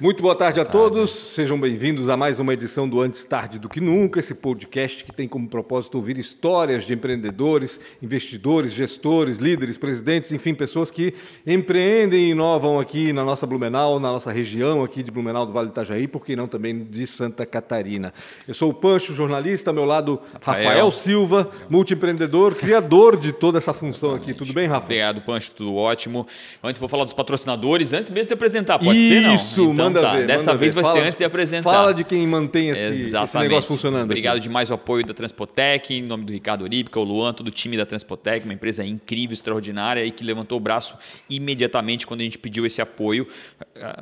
Muito boa tarde a todos, sejam bem-vindos a mais uma edição do Antes Tarde do Que Nunca, esse podcast que tem como propósito ouvir histórias de empreendedores, investidores, gestores, líderes, presidentes, enfim, pessoas que empreendem e inovam aqui na nossa Blumenau, na nossa região aqui de Blumenau do Vale do Itajaí, por que não também de Santa Catarina. Eu sou o Pancho, jornalista, ao meu lado Rafael, Rafael Silva, multiempreendedor, criador de toda essa função aqui. Tudo bem, Rafa? Obrigado, Pancho, tudo ótimo. Antes vou falar dos patrocinadores, antes mesmo de apresentar, pode Isso, ser não? Isso, então, manda tá. ver. Dessa vez ver. vai fala, ser antes de apresentar. Fala de quem mantém esse, esse negócio funcionando. Obrigado aqui. demais o apoio da Transpotec, em nome do Ricardo Orípica, o Luan, todo o time da Transpotec, uma empresa incrível, extraordinária e que levantou o braço imediatamente quando a gente pediu esse apoio.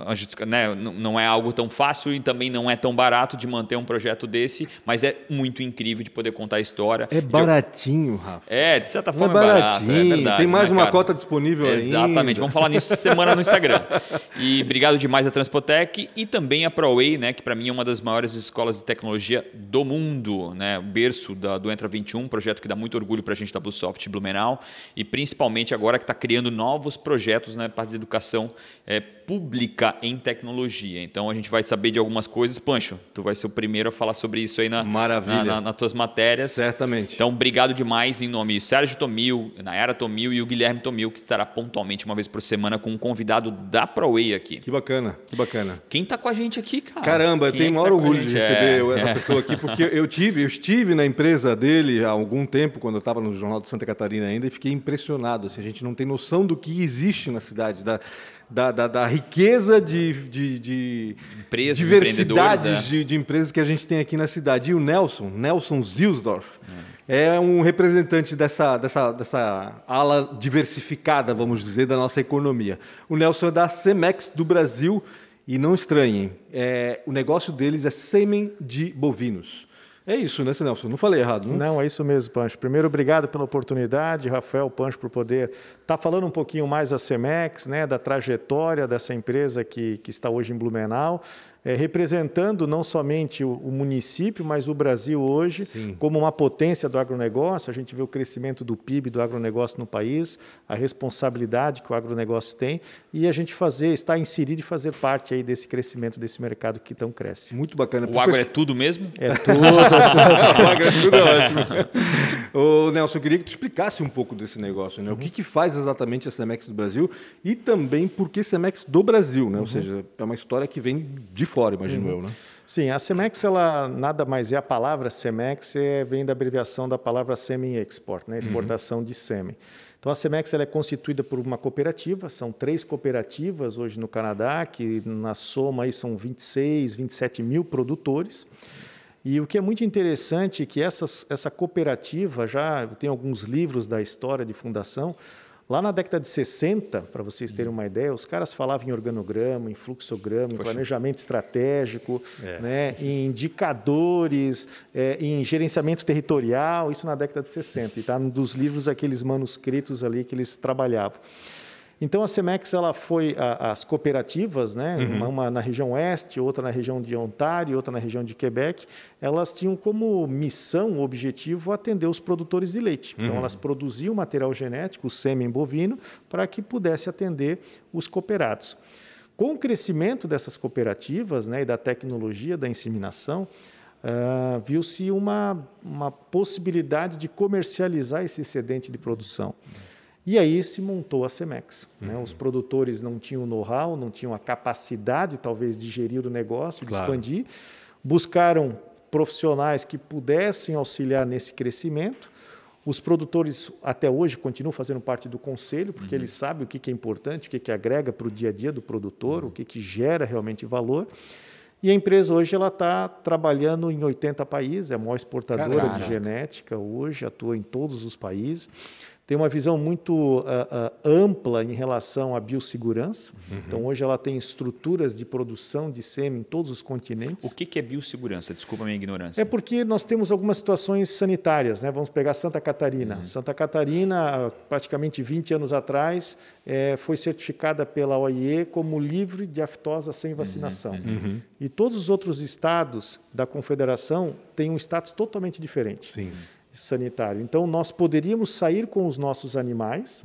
A gente, né, não é algo tão fácil e também não é tão barato de manter um projeto desse, mas é muito incrível de poder contar a história. É baratinho, Rafa. É, de certa forma é, é baratinho. barato. É verdade, Tem mais né, uma cara? cota disponível Exatamente. ainda. Vamos falar nisso semana no Instagram. E obrigado demais a Transpotec e também a ProWay, né, que para mim é uma das maiores escolas de tecnologia do mundo, né, o berço da, do Entra 21, um projeto que dá muito orgulho para a gente da Bluesoft Blumenau e principalmente agora que está criando novos projetos na né, parte de educação é, pública em tecnologia. Então a gente vai saber de algumas coisas. Pancho, tu vai ser o primeiro a falar sobre isso aí na, Maravilha. na, na, nas tuas matérias. Certamente. Então, obrigado demais em nome de Sérgio Tomil, Nayara Tomil e o Guilherme Tomil, que estará pontualmente uma vez por semana com um convidado da ProWay aqui. Que bacana, que bacana. Quem está com a gente aqui, cara? Caramba, eu Quem tenho é maior tá orgulho de receber É, essa pessoa aqui, porque eu tive, eu estive na empresa dele há algum tempo, quando eu estava no Jornal de Santa Catarina ainda, e fiquei impressionado. Assim, a gente não tem noção do que existe na cidade, da, da, da, da riqueza de, de, de Empresas, diversidade empreendedores, é. de, de empresas que a gente tem aqui na cidade. E o Nelson, Nelson Zilsdorf, é um representante dessa, dessa, dessa ala diversificada, vamos dizer, da nossa economia. O Nelson é da Cemex do Brasil e não estranhem, é, o negócio deles é sêmen de bovinos. É isso, né, Nelson? Não falei errado, não? Não, é isso mesmo, Pancho. Primeiro, obrigado pela oportunidade, Rafael Pancho, por poder estar falando um pouquinho mais da Cemex, né, da trajetória dessa empresa que, que está hoje em Blumenau, é, representando não somente o, o, município, mas o Brasil hoje Sim. como uma potência do agronegócio. A gente vê o crescimento do PIB do agronegócio no país, a responsabilidade que o agronegócio tem e a gente fazer, estar inserido e fazer parte aí desse crescimento desse mercado que tão cresce. Muito bacana. O agro é tudo mesmo? É tudo. o agro é tudo ótimo. Ô, Nelson, eu queria que tu explicasse um pouco desse negócio, né? O que, que faz exatamente a Cemex do Brasil e também por que Cemex do Brasil, né? Ou seja, é uma história que vem de fora, imagino eu, né? Sim, a Cemex, ela nada mais é a palavra Cemex, é, vem da abreviação da palavra semi-export, né? exportação de sêmen. Então, a Cemex ela é constituída por uma cooperativa, são três cooperativas hoje no Canadá, que na soma aí são 26, 27 mil produtores. E o que é muito interessante é que essas, essa cooperativa, já tem alguns livros da história de fundação, Lá na década de 60, para vocês terem uma ideia, os caras falavam em organograma, em fluxograma, Poxa. em planejamento estratégico, é. né, em indicadores, é, em gerenciamento territorial, isso na década de 60. E está um dos livros, aqueles manuscritos ali que eles trabalhavam. Então a Cemex ela foi a, as cooperativas, né, uhum. uma, uma, na região oeste, outra na região de Ontário, outra na região de Quebec, elas tinham como missão, objetivo atender os produtores de leite. Então Uhum. elas produziam material genético, o sêmen bovino, para que pudesse atender os cooperados. Com o crescimento dessas cooperativas, né, e da tecnologia da inseminação, Uh, viu-se uma, uma possibilidade de comercializar esse excedente de produção. E aí se montou a Cemex. Né? Os produtores não tinham know-how, não tinham a capacidade, talvez, de gerir o negócio, de Claro. expandir. Buscaram profissionais que pudessem auxiliar nesse crescimento. Os produtores até hoje continuam fazendo parte do conselho, porque eles sabem o que que é importante, o que, que agrega para o dia a dia do produtor, o que, que gera realmente valor. E a empresa hoje ela está trabalhando em 80 países, é a maior exportadora Caraca. de genética hoje, atua em todos os países. Tem uma visão muito ah, ah, ampla em relação à biossegurança. Então, hoje ela tem estruturas de produção de sêmen em todos os continentes. O que, que é biossegurança? Desculpa a minha ignorância. É porque nós temos algumas situações sanitárias, né? Vamos pegar Santa Catarina. Santa Catarina, praticamente 20 anos atrás, eh, foi certificada pela OIE como livre de aftosa sem vacinação. E todos os outros estados da confederação têm um status totalmente diferente Sim. Sanitário. Então, nós poderíamos sair com os nossos animais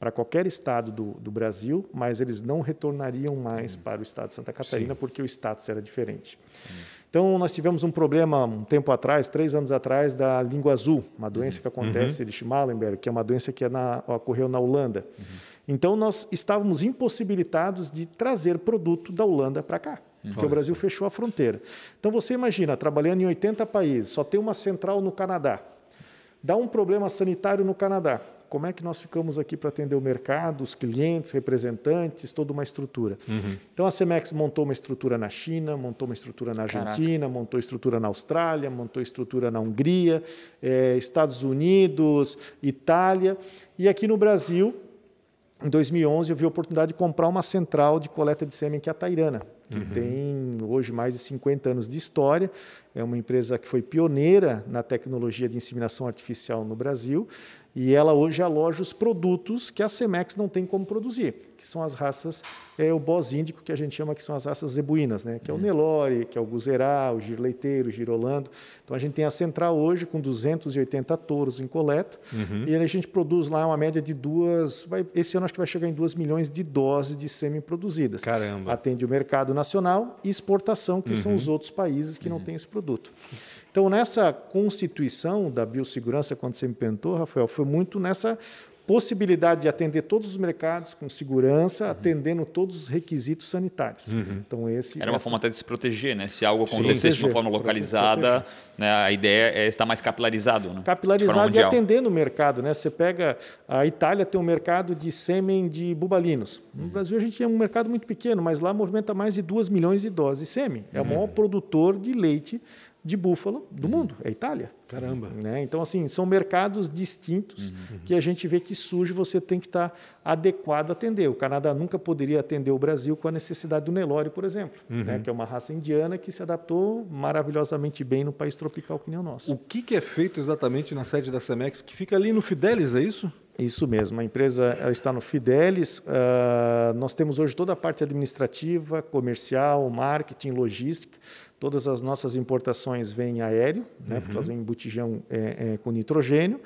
para qualquer estado do, do, Brasil, mas eles não retornariam mais uhum. para o estado de Santa Catarina Sim. porque o status era diferente. Uhum. Então, nós tivemos um problema um tempo atrás, três anos atrás, da língua azul, uma doença uhum. que acontece uhum. de Schmallenberg, que é uma doença que é na, ocorreu na Holanda. Uhum. Então, nós estávamos impossibilitados de trazer produto da Holanda para cá, porque o Brasil fechou a fronteira. Então, você imagina, trabalhando em 80 países, só tem uma central no Canadá. Dá um problema sanitário no Canadá como é que nós ficamos aqui para atender o mercado, os clientes, representantes, toda uma estrutura. Uhum. Então a Cemex montou uma estrutura na China, montou uma estrutura na Argentina, Caraca. montou estrutura na Austrália, montou estrutura na Hungria, eh, Estados Unidos, Itália e aqui no Brasil. Em 2011 eu vi a oportunidade de comprar uma central de coleta de sêmen que é a Tairana, que uhum. tem hoje mais de 50 anos de história. É uma empresa que foi pioneira na tecnologia de inseminação artificial no Brasil e ela hoje aloja os produtos que a Cemex não tem como produzir, que são as raças, é o boss índico, que a gente chama que são as raças zebuínas, né? que é o uhum. Nelore, que é o Guzerá, o Giro Leiteiro, o Girolando. Então a gente tem a central hoje com 280 touros em coleta uhum. e a gente produz lá uma média de duas, vai, esse ano acho que vai chegar em 2 milhões de doses de sêmen produzidas. Caramba. Atende o mercado nacional e exportação, que uhum. são os outros países que não uhum. têm esse produto. Então, nessa constituição da biossegurança, quando você me perguntou, Rafael, foi muito nessa possibilidade de atender todos os mercados com segurança, uhum. atendendo todos os requisitos sanitários. Uhum. Então esse era uma essa... forma até de se proteger, né? Se algo acontecesse de uma forma localizada, né? A ideia é estar mais capilarizado, né? Capilarizado e atendendo o mercado, né? Você pega a Itália tem um mercado de sêmen de bubalinos. No uhum. Brasil a gente é um mercado muito pequeno, mas lá movimenta mais de 2 milhões de doses de sêmen. É o uhum. maior produtor de leite de búfalo do uhum. mundo, é a Itália. Caramba. Né? Então, assim, são mercados distintos uhum. que a gente vê que surge, você tem que estar adequado a atender. O Canadá nunca poderia atender o Brasil com a necessidade do Nelore, por exemplo, uhum. né? que é uma raça indiana que se adaptou maravilhosamente bem no país tropical que nem o nosso. O que, que é feito exatamente na sede da Cemex, que fica ali no Fidelis, é isso? Isso mesmo, a empresa está no Fidelis. Uh, nós temos hoje toda a parte administrativa, comercial, marketing, logística. Todas as nossas importações vêm aéreo, né, uhum. porque elas vêm em botijão é, é, com nitrogênio,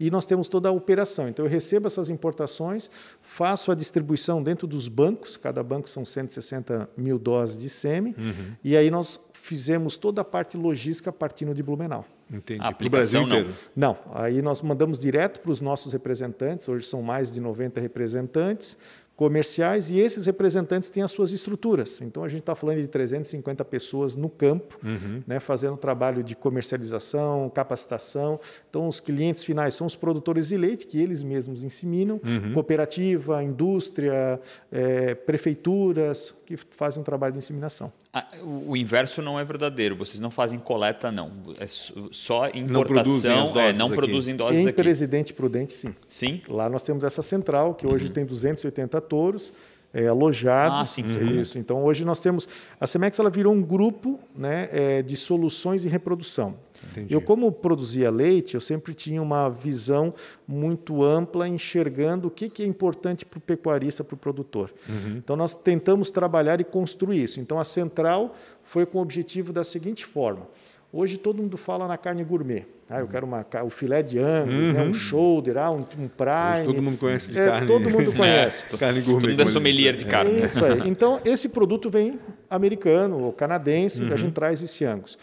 e nós temos toda a operação. Então, eu recebo essas importações, faço a distribuição dentro dos bancos, cada banco são 160 mil doses de sêmen, uhum. e aí nós fizemos toda a parte logística partindo de Blumenau. Entendi. A aplicação Brasil não. Não, aí nós mandamos direto para os nossos representantes, hoje são mais de 90 representantes, comerciais e esses representantes têm as suas estruturas. Então a gente está falando de 350 pessoas no campo, uhum. né, fazendo trabalho de comercialização, capacitação. Então os clientes finais são os produtores de leite que eles mesmos inseminam, uhum. cooperativa, indústria, é, prefeituras que fazem um trabalho de inseminação. Ah, o inverso não é verdadeiro. Vocês não fazem coleta, não. É só importação. Não produzem doses, é, não produzem doses em aqui. Presidente Prudente, sim. Sim. Lá nós temos essa central que hoje uhum. tem 280 touros é, alojados. Ah, sim, sim. Isso. Então hoje nós temos a Cemex ela virou um grupo né, é, de soluções em reprodução. Entendi. Eu, como produzia leite, eu sempre tinha uma visão muito ampla, enxergando o que, que é importante para o pecuarista, para o produtor. Uhum. Então, nós tentamos trabalhar e construir isso. Então, a central foi com o objetivo da seguinte forma. Hoje todo mundo fala na carne gourmet. Ah, eu quero uma, o filé de angus, uhum. né, um shoulder, ah, um, um prime. Hoje todo mundo conhece de é, carne. Todo mundo conhece. É, carne gourmet. Todo mundo é sommelier de carne. É isso aí. Então, esse produto vem americano ou canadense, uhum. a gente traz esse angus.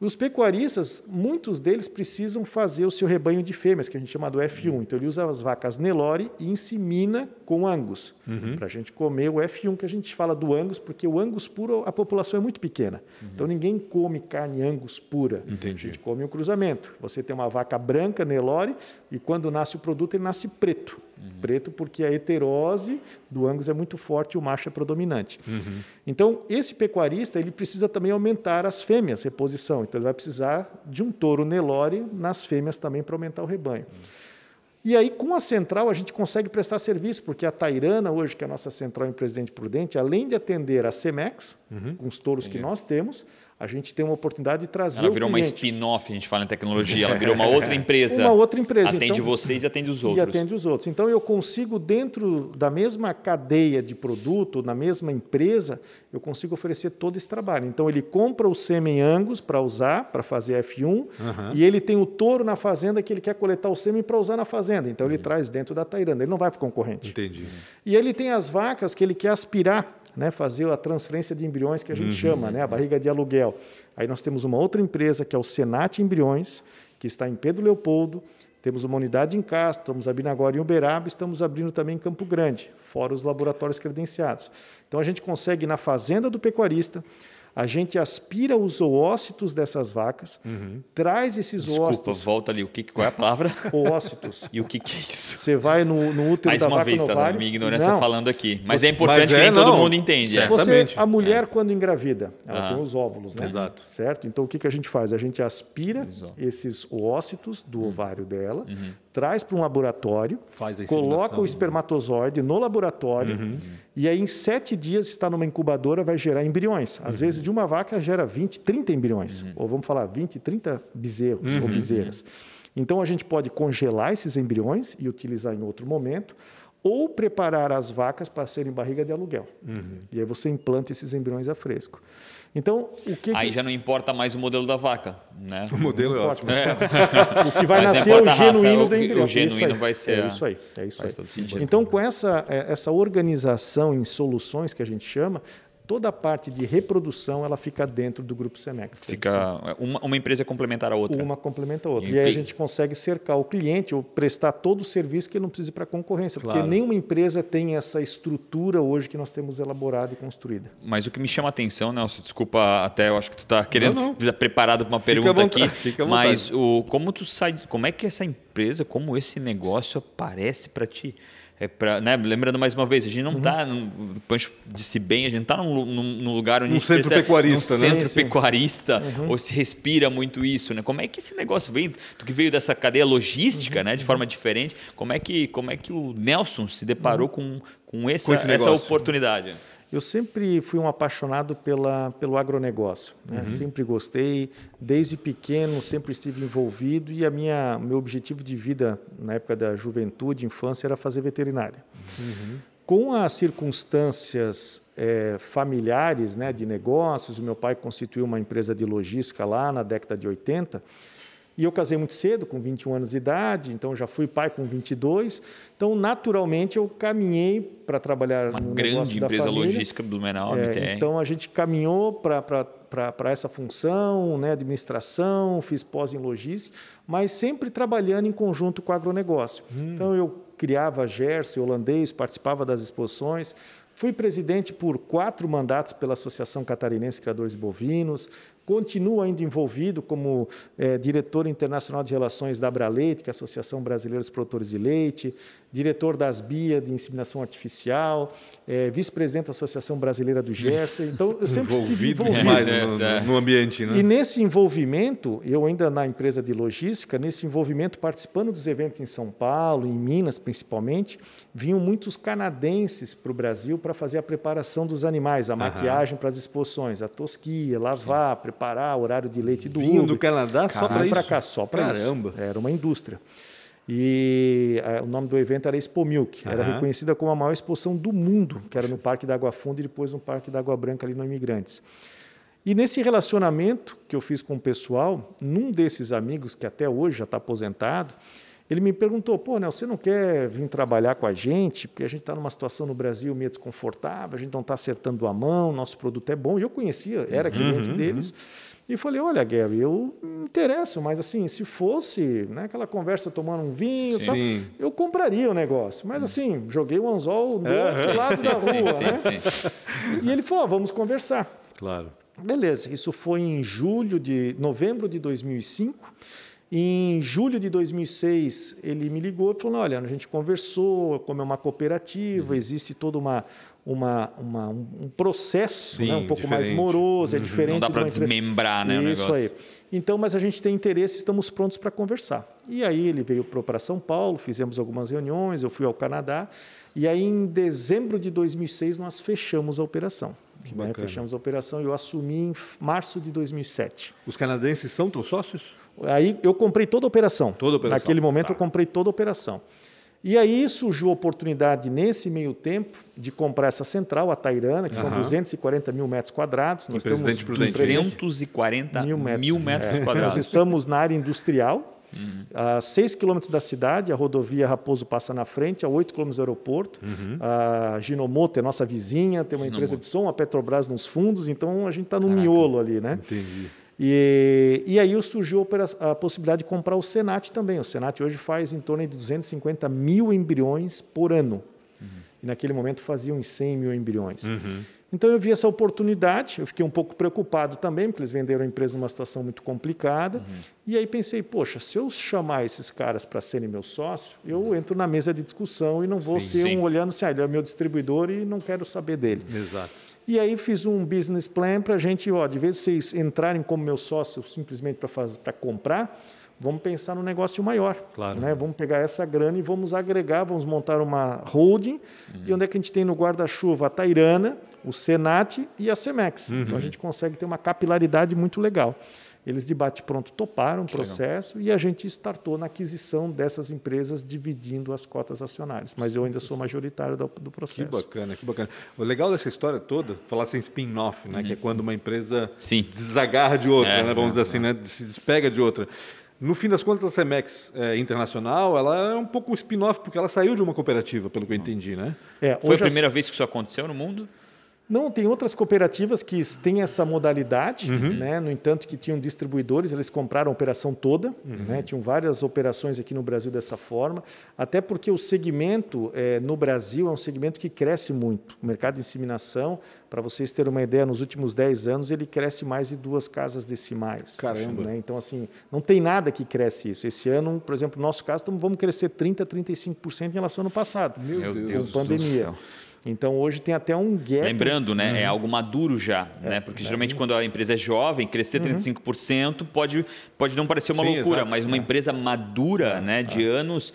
Os pecuaristas, muitos deles precisam fazer o seu rebanho de fêmeas, que a gente chama do F1. Então, ele usa as vacas Nelore e insemina com Angus, uhum. para a gente comer o F1, que a gente fala do Angus, porque o Angus puro, a população é muito pequena. Uhum. Então, ninguém come carne Angus pura. Entendi. A gente come o um cruzamento. Você tem uma vaca branca, Nelore, e quando nasce o produto, ele nasce preto. Uhum. Preto porque a heterose do Angus é muito forte e o macho é predominante. Uhum. Então, esse pecuarista ele precisa também aumentar as fêmeas, reposição. Então, ele vai precisar de um touro Nelore nas fêmeas também para aumentar o rebanho. Uhum. E aí, com a central, a gente consegue prestar serviço, porque a Tairana, hoje, que é a nossa central em Presidente Prudente, além de atender a CEMEX, uhum. com os touros que nós temos, a gente tem uma oportunidade de trazer ela virou o uma spin-off, a gente fala em tecnologia, ela virou uma outra empresa. Uma outra empresa. Atende então, vocês e atende os E outros. atende os outros. Então, eu consigo, dentro da mesma cadeia de produto, na mesma empresa, eu consigo oferecer todo esse trabalho. Então, ele compra o sêmen Angus para usar, para fazer F1, e ele tem o touro na fazenda que ele quer coletar o sêmen para usar na fazenda. Então, ele traz dentro da Tairanda, ele não vai para o concorrente. Entendi. E ele tem as vacas que ele quer aspirar, né, fazer a transferência de embriões que a gente chama, né, a barriga de aluguel. Aí nós temos uma outra empresa que é o Senat Embriões, que está em Pedro Leopoldo. Temos uma unidade em Castro, estamos abrindo agora em Uberaba, estamos abrindo também em Campo Grande, fora os laboratórios credenciados. Então a gente consegue na fazenda do pecuarista, a gente aspira os oócitos dessas vacas, traz esses Desculpa, oócitos, volta ali. O que, qual é a palavra? oócitos. e o que, que é isso? Você vai no, no útero Mais da uma vaca vez, no tá ovário. minha ignorância Não, falando aqui. Mas Você- é importante Mas que é, nem todo não. mundo entende. é. Você, Exatamente. a mulher, quando engravida, ela Ah. tem os óvulos, né? Exato. Certo? Então, o que, que a gente faz? A gente aspira Exato. esses oócitos do Uhum. ovário dela, traz para um laboratório, coloca o espermatozoide no laboratório Uhum. e aí, em sete dias, está numa incubadora, vai gerar embriões. Às vezes, de uma vaca, gera 20, 30 embriões. Uhum. Ou vamos falar 20, 30 bezerros ou bezerras. Então, a gente pode congelar esses embriões e utilizar em outro momento, ou preparar as vacas para serem barriga de aluguel. Uhum. E aí você implanta esses embriões a fresco. Então, o que, Aí que já não importa mais o modelo da vaca, né? O modelo é ótimo. o que vai Mas nascer é o importa a raça, genuíno o- do o embrião. É isso genuíno vai ser É isso aí. É isso aí. Então, com essa, eh, essa organização em soluções que a gente chama, toda a parte de reprodução ela fica dentro do grupo Semex. Fica uma, uma empresa é complementar a outra. Uma complementa a outra. E E aí a gente consegue cercar o cliente ou prestar todo o serviço que ele não precisa para a concorrência. Claro. Porque nenhuma empresa tem essa estrutura hoje que nós temos elaborada e construída. Mas o que me chama a atenção, Nelson, desculpa, até eu acho que tu está querendo Não, não. já preparado para uma Fica pergunta vontade, aqui, mas o como tu sai, como é que essa empresa, como esse negócio aparece para ti? É pra, né? Lembrando mais uma vez, a gente não Uhum. está, o Pancho disse bem, a gente não está num, num- lugar onde gente centro precisa- pecuarista, num né? centro Sim, sim. pecuarista, ou se respira muito isso, né? Como é que esse negócio veio, tu que veio dessa cadeia logística, Uhum. né, de forma diferente, como é que, como é que o Nelson se deparou com, com, essa, Com essa oportunidade? Eu sempre fui um apaixonado pela, pelo agronegócio. Né? Sempre gostei, desde pequeno sempre estive envolvido e a minha meu objetivo de vida na época da juventude, infância, era fazer veterinária. Com as circunstâncias eh, familiares, né, de negócios, o meu pai constituiu uma empresa de logística lá na década de 80. E eu casei muito cedo, com 21 anos de idade, então já fui pai com 22. Então, naturalmente, eu caminhei para trabalhar Uma no negócio grande da empresa logística Blumenau, É, então a gente caminhou para essa função, né, administração, fiz pós em logística, mas sempre trabalhando em conjunto com o agronegócio. Então eu criava Jersey holandês, participava das exposições, fui presidente por quatro mandatos pela Associação Catarinense de Criadores de Bovinos, continuo ainda envolvido como eh, diretor internacional de relações da Abraleite, que é a Associação Brasileira dos Produtores de Leite, diretor das BIA de inseminação artificial, eh, vice-presidente da Associação Brasileira do Jersey. Então, eu sempre estive Envolvido envolvido. demais É, no, é. no ambiente, né? E nesse envolvimento, eu ainda na empresa de logística, nesse envolvimento, participando dos eventos em São Paulo, em Minas principalmente, vinham muitos canadenses para o Brasil para fazer a preparação dos animais, a maquiagem para as exposições, a tosquia, lavar, preparar, horário de leite do Vinho ubre. do Canadá só para isso? para cá só para isso. Caramba. Era uma indústria. E eh, o nome do evento era Expo Milk. Era reconhecida como a maior exposição do mundo, que era no Parque da Água Funda e depois no Parque da Água Branca, ali no Imigrantes. E nesse relacionamento que eu fiz com o pessoal, num desses amigos, que até hoje já está aposentado, ele me perguntou: pô, Nelson, você não quer vir trabalhar com a gente? Porque a gente está numa situação no Brasil meio desconfortável, a gente não está acertando a mão, nosso produto é bom. E eu conhecia, era cliente deles. E falei: olha, Gary, eu me interesso, mas assim, se fosse né, aquela conversa tomando um vinho, e tal, eu compraria o negócio. Mas assim, joguei o anzol do outro lado da rua. sim, né? sim, sim. E ele falou: "Ah, vamos conversar. Claro. Beleza, isso foi em julho de novembro de 2005. Em julho de 2006, ele me ligou e falou: Olha, a gente conversou, como é uma cooperativa, existe todo uma, uma, uma- um processo Sim, né, um pouco mais diferente. moroso, é diferente. Não dá para desmembrar, né, o Isso negócio. aí. Então, mas a gente tem interesse, estamos prontos para conversar. E aí ele veio para São Paulo, fizemos algumas reuniões, eu fui ao Canadá. E aí, em dezembro de 2006, nós fechamos a operação. Né? Fechamos a operação e eu assumi em março de 2007. Os canadenses são teus sócios? Aí eu comprei toda a operação. Toda a operação. Naquele momento tá. eu comprei toda a operação. E aí surgiu a oportunidade, nesse meio tempo, de comprar essa central, a Tairana, que são 240 mil metros quadrados. Nós temos 240 mil metros, mil metros é. quadrados. Nós estamos na área industrial, Uhum. A 6 quilômetros da cidade, a rodovia Raposo passa na frente, a 8 quilômetros do aeroporto. Uhum. A Ginomoto é nossa vizinha, tem uma Ginomoto. empresa de som, a Petrobras nos fundos, então a gente está no Caraca. miolo ali, né? Entendi. E, e aí surgiu a, possibilidade de comprar o Senat também. O Senat hoje faz em torno de 250 mil embriões por ano. Uhum. E naquele momento fazia uns 100 mil embriões. Uhum. Então eu vi essa oportunidade, eu fiquei um pouco preocupado também, porque eles venderam a empresa numa situação muito complicada. Uhum. E aí pensei, poxa, se eu chamar esses caras para serem meu sócio, eu entro na mesa de discussão e não vou sim, ser sim. um olhando assim, ah, ele é meu distribuidor e não quero saber dele. Exato. E aí fiz um business plan para a gente, ó, de vez vocês entrarem como meu sócio simplesmente para comprar, vamos pensar no negócio maior. Claro. Né? Vamos pegar essa grana e vamos agregar, vamos montar uma holding. Uhum. E onde é que a gente tem no guarda-chuva a Tairana, o Senat e a Cemex. Uhum. Então a gente consegue ter uma capilaridade muito legal. Eles de bate-pronto toparam o processo legal. e a gente startou na aquisição dessas empresas, dividindo as cotas acionárias. Mas sim, eu ainda sim, sou sim. majoritário do, do, processo. Que bacana, que bacana. O legal dessa história toda, falar assim spin-off, né? Uhum. que é quando uma empresa desagarra de outra, é, né? vamos é, dizer assim, é. né? se despega de outra. No fim das contas, a Cemex é, Internacional, ela é um pouco um spin-off, porque ela saiu de uma cooperativa, pelo que eu entendi, né? É, Foi a primeira a... vez que isso aconteceu no mundo? Não, tem outras cooperativas que têm essa modalidade, uhum. né? no entanto que tinham distribuidores, eles compraram a operação toda, uhum. né? tinham várias operações aqui no Brasil dessa forma, até porque o segmento é, no Brasil é um segmento que cresce muito. O mercado de inseminação, para vocês terem uma ideia, nos últimos 10 anos ele cresce mais de duas casas decimais. Caramba! Né? Então, assim, não tem nada que cresce isso. Esse ano, por exemplo, no nosso caso, vamos crescer 30%, 35% em relação ao ano passado. Meu Deus pandemia. Do céu. Então hoje tem até um gap. Lembrando, né, é uhum. é algo maduro já, é, né? Porque geralmente quando a empresa é jovem, crescer 35% uhum. pode, pode não parecer uma Sim, loucura, exato. mas uma é. empresa madura, é, né, de é. anos,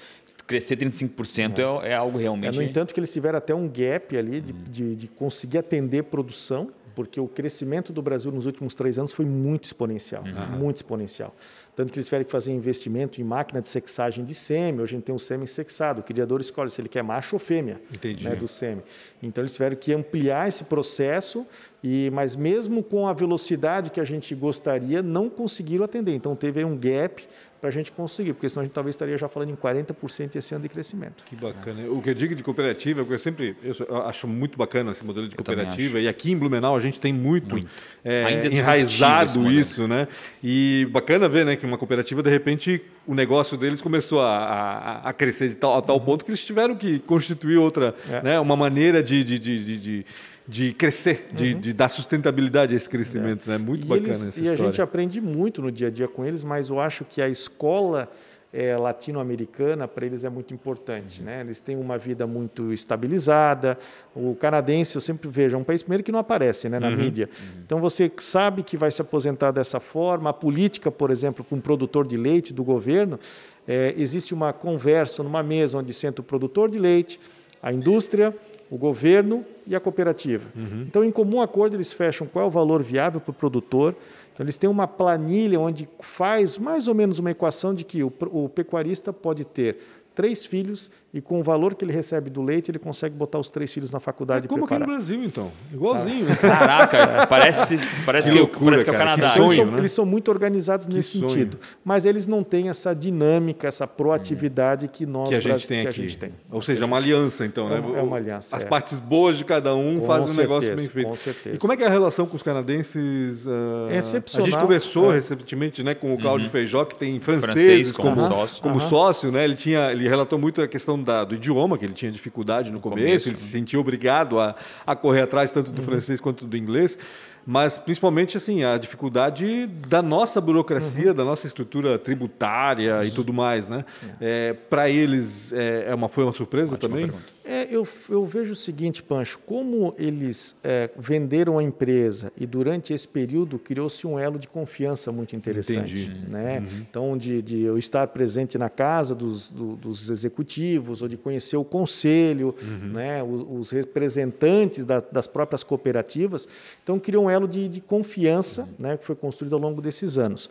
crescer 35% é. é, algo realmente. no entanto, que eles tiveram até um gap ali de, uhum. de, de conseguir atender produção, porque o crescimento do Brasil nos últimos três anos foi muito exponencial, uhum. muito exponencial. Tanto que eles tiveram que fazer investimento em máquina de sexagem de sêmen. Hoje a gente tem um sêmen sexado. O criador escolhe se ele quer macho ou fêmea né, do sêmen. Então eles tiveram que ampliar esse processo, e mas mesmo com a velocidade que a gente gostaria, não conseguiram atender. Então teve um gap para a gente conseguir, porque senão a gente talvez estaria já falando em 40% esse ano de crescimento. Que bacana. O que eu digo de cooperativa, porque eu sempre eu acho muito bacana esse modelo de cooperativa, e aqui em Blumenau a gente tem muito, muito. É, enraizado isso, né? E bacana ver né, que uma cooperativa, de repente, o negócio deles começou a, a, a crescer de tal, a tal ponto que eles tiveram que constituir outra, é. né, uma maneira de, de, de, de de crescer, de, uhum. de, dar sustentabilidade a esse crescimento. É. Né? Muito e bacana eles, essa E história. a gente aprende muito no dia a dia com eles, mas eu acho que a escola é, latino-americana para eles é muito importante. Uhum. Né? Eles têm uma vida muito estabilizada. O canadense, eu sempre vejo, é um país primeiro que não aparece né, na uhum. mídia. Uhum. Então você sabe que vai se aposentar dessa forma. A política, por exemplo, com um produtor de leite do governo, é, existe uma conversa numa mesa onde senta o produtor de leite, a indústria, o governo e a cooperativa. Uhum. Então, em comum acordo, eles fecham qual é o valor viável para o produtor. Então, eles têm uma planilha onde faz mais ou menos uma equação de que o, o pecuarista pode ter três filhos e com o valor que ele recebe do leite, ele consegue botar os três filhos na faculdade. É como aqui no Brasil, então. Igualzinho. Sabe? Caraca, parece, parece, que, loucura, parece que é o Canadá. Sonho, eles, são, né? eles, são, muito organizados que nesse sonho. sentido. Mas eles não têm essa dinâmica, essa proatividade que nós que a gente tem. Que aqui. A gente tem. Ou seja, é uma aliança, então. É, né? é uma aliança. As é. partes boas de cada um com fazem certeza, um negócio bem feito. Com certeza. E como é que é a relação com os canadenses? Uh... É excepcional. A gente conversou é. recentemente né, com o Claudio uhum. Feijó, que tem franceses Francês como, como, sócio. Como sócio né? ele, tinha, ele relatou muito a questão da, do idioma, que ele tinha dificuldade no, no começo, começo, ele né? se sentia obrigado a, a correr atrás tanto do uhum. francês quanto do inglês mas principalmente assim a dificuldade da nossa burocracia, uhum. da nossa estrutura tributária Isso. e tudo mais, né? É, Para eles é, é, uma foi uma surpresa Ótima também. Pergunta. É, eu, eu, vejo o seguinte, Pancho, como eles é, venderam a empresa e durante esse período criou-se um elo de confiança muito interessante. Entendi. Né? Uhum. Então, de, de, eu estar presente na casa dos, do, dos executivos, ou de conhecer o conselho, uhum. né? os, os representantes da, das próprias cooperativas, então criou um elo de, de confiança uhum. né? que foi construído ao longo desses anos.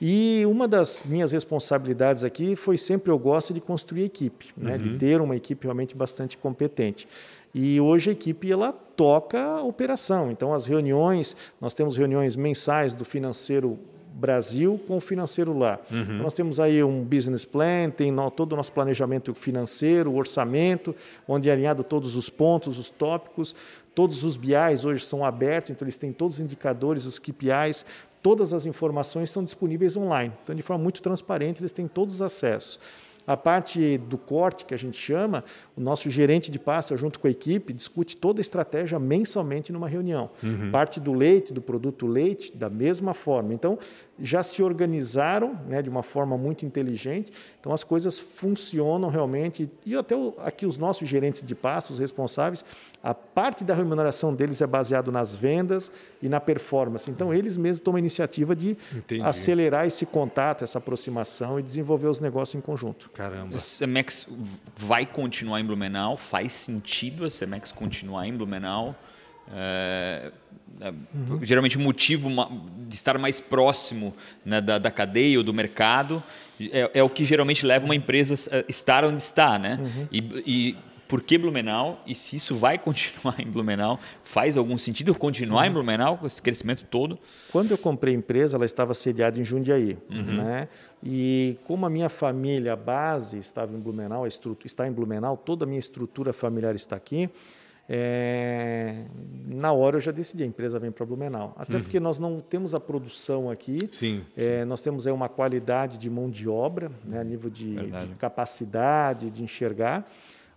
E uma das minhas responsabilidades aqui foi sempre eu gosto de construir equipe, né, uhum. de ter uma equipe realmente bastante competente. E hoje a equipe ela toca a operação. Então as reuniões, nós temos reuniões mensais do financeiro Brasil com o financeiro lá. Uhum. Então, nós temos aí um business plan, tem no, todo o nosso planejamento financeiro, o orçamento, onde é alinhado todos os pontos, os tópicos, todos os BIs hoje são abertos, então eles têm todos os indicadores, os KPIs, todas as informações são disponíveis online. Então, de forma muito transparente, eles têm todos os acessos. A parte do corte, que a gente chama, o nosso gerente de pasta, junto com a equipe, discute toda a estratégia mensalmente numa reunião. Uhum. Parte do leite, do produto leite, da mesma forma. Então, já se organizaram né, de uma forma muito inteligente. Então, as coisas funcionam realmente. E até aqui os nossos gerentes de pasta, os responsáveis, a parte da remuneração deles é baseado nas vendas e na performance. Então, eles mesmos tomam a iniciativa de Entendi. acelerar esse contato, essa aproximação e desenvolver os negócios em conjunto. Caramba. A Cemex vai continuar em Blumenau? Faz sentido a Cemex continuar em Blumenau? É, é, uhum. Geralmente o motivo de estar mais próximo né, da, da, cadeia ou do mercado é, é, o que geralmente leva uma empresa a estar onde está. Né? Uhum. E, e por que Blumenau e se isso vai continuar em Blumenau. Faz algum sentido continuar uhum. em Blumenau com esse crescimento todo? Quando eu comprei a empresa, ela estava sediada em Jundiaí. Uhum. Né? E como a minha família, a base estava em Blumenau, está em Blumenau, toda a minha estrutura familiar está aqui. É, na hora eu já decidi, a empresa vem para Blumenau. Até uhum. porque nós não temos a produção aqui, sim, é, sim. nós temos aí uma qualidade de mão de obra, né, a nível de, de capacidade de enxergar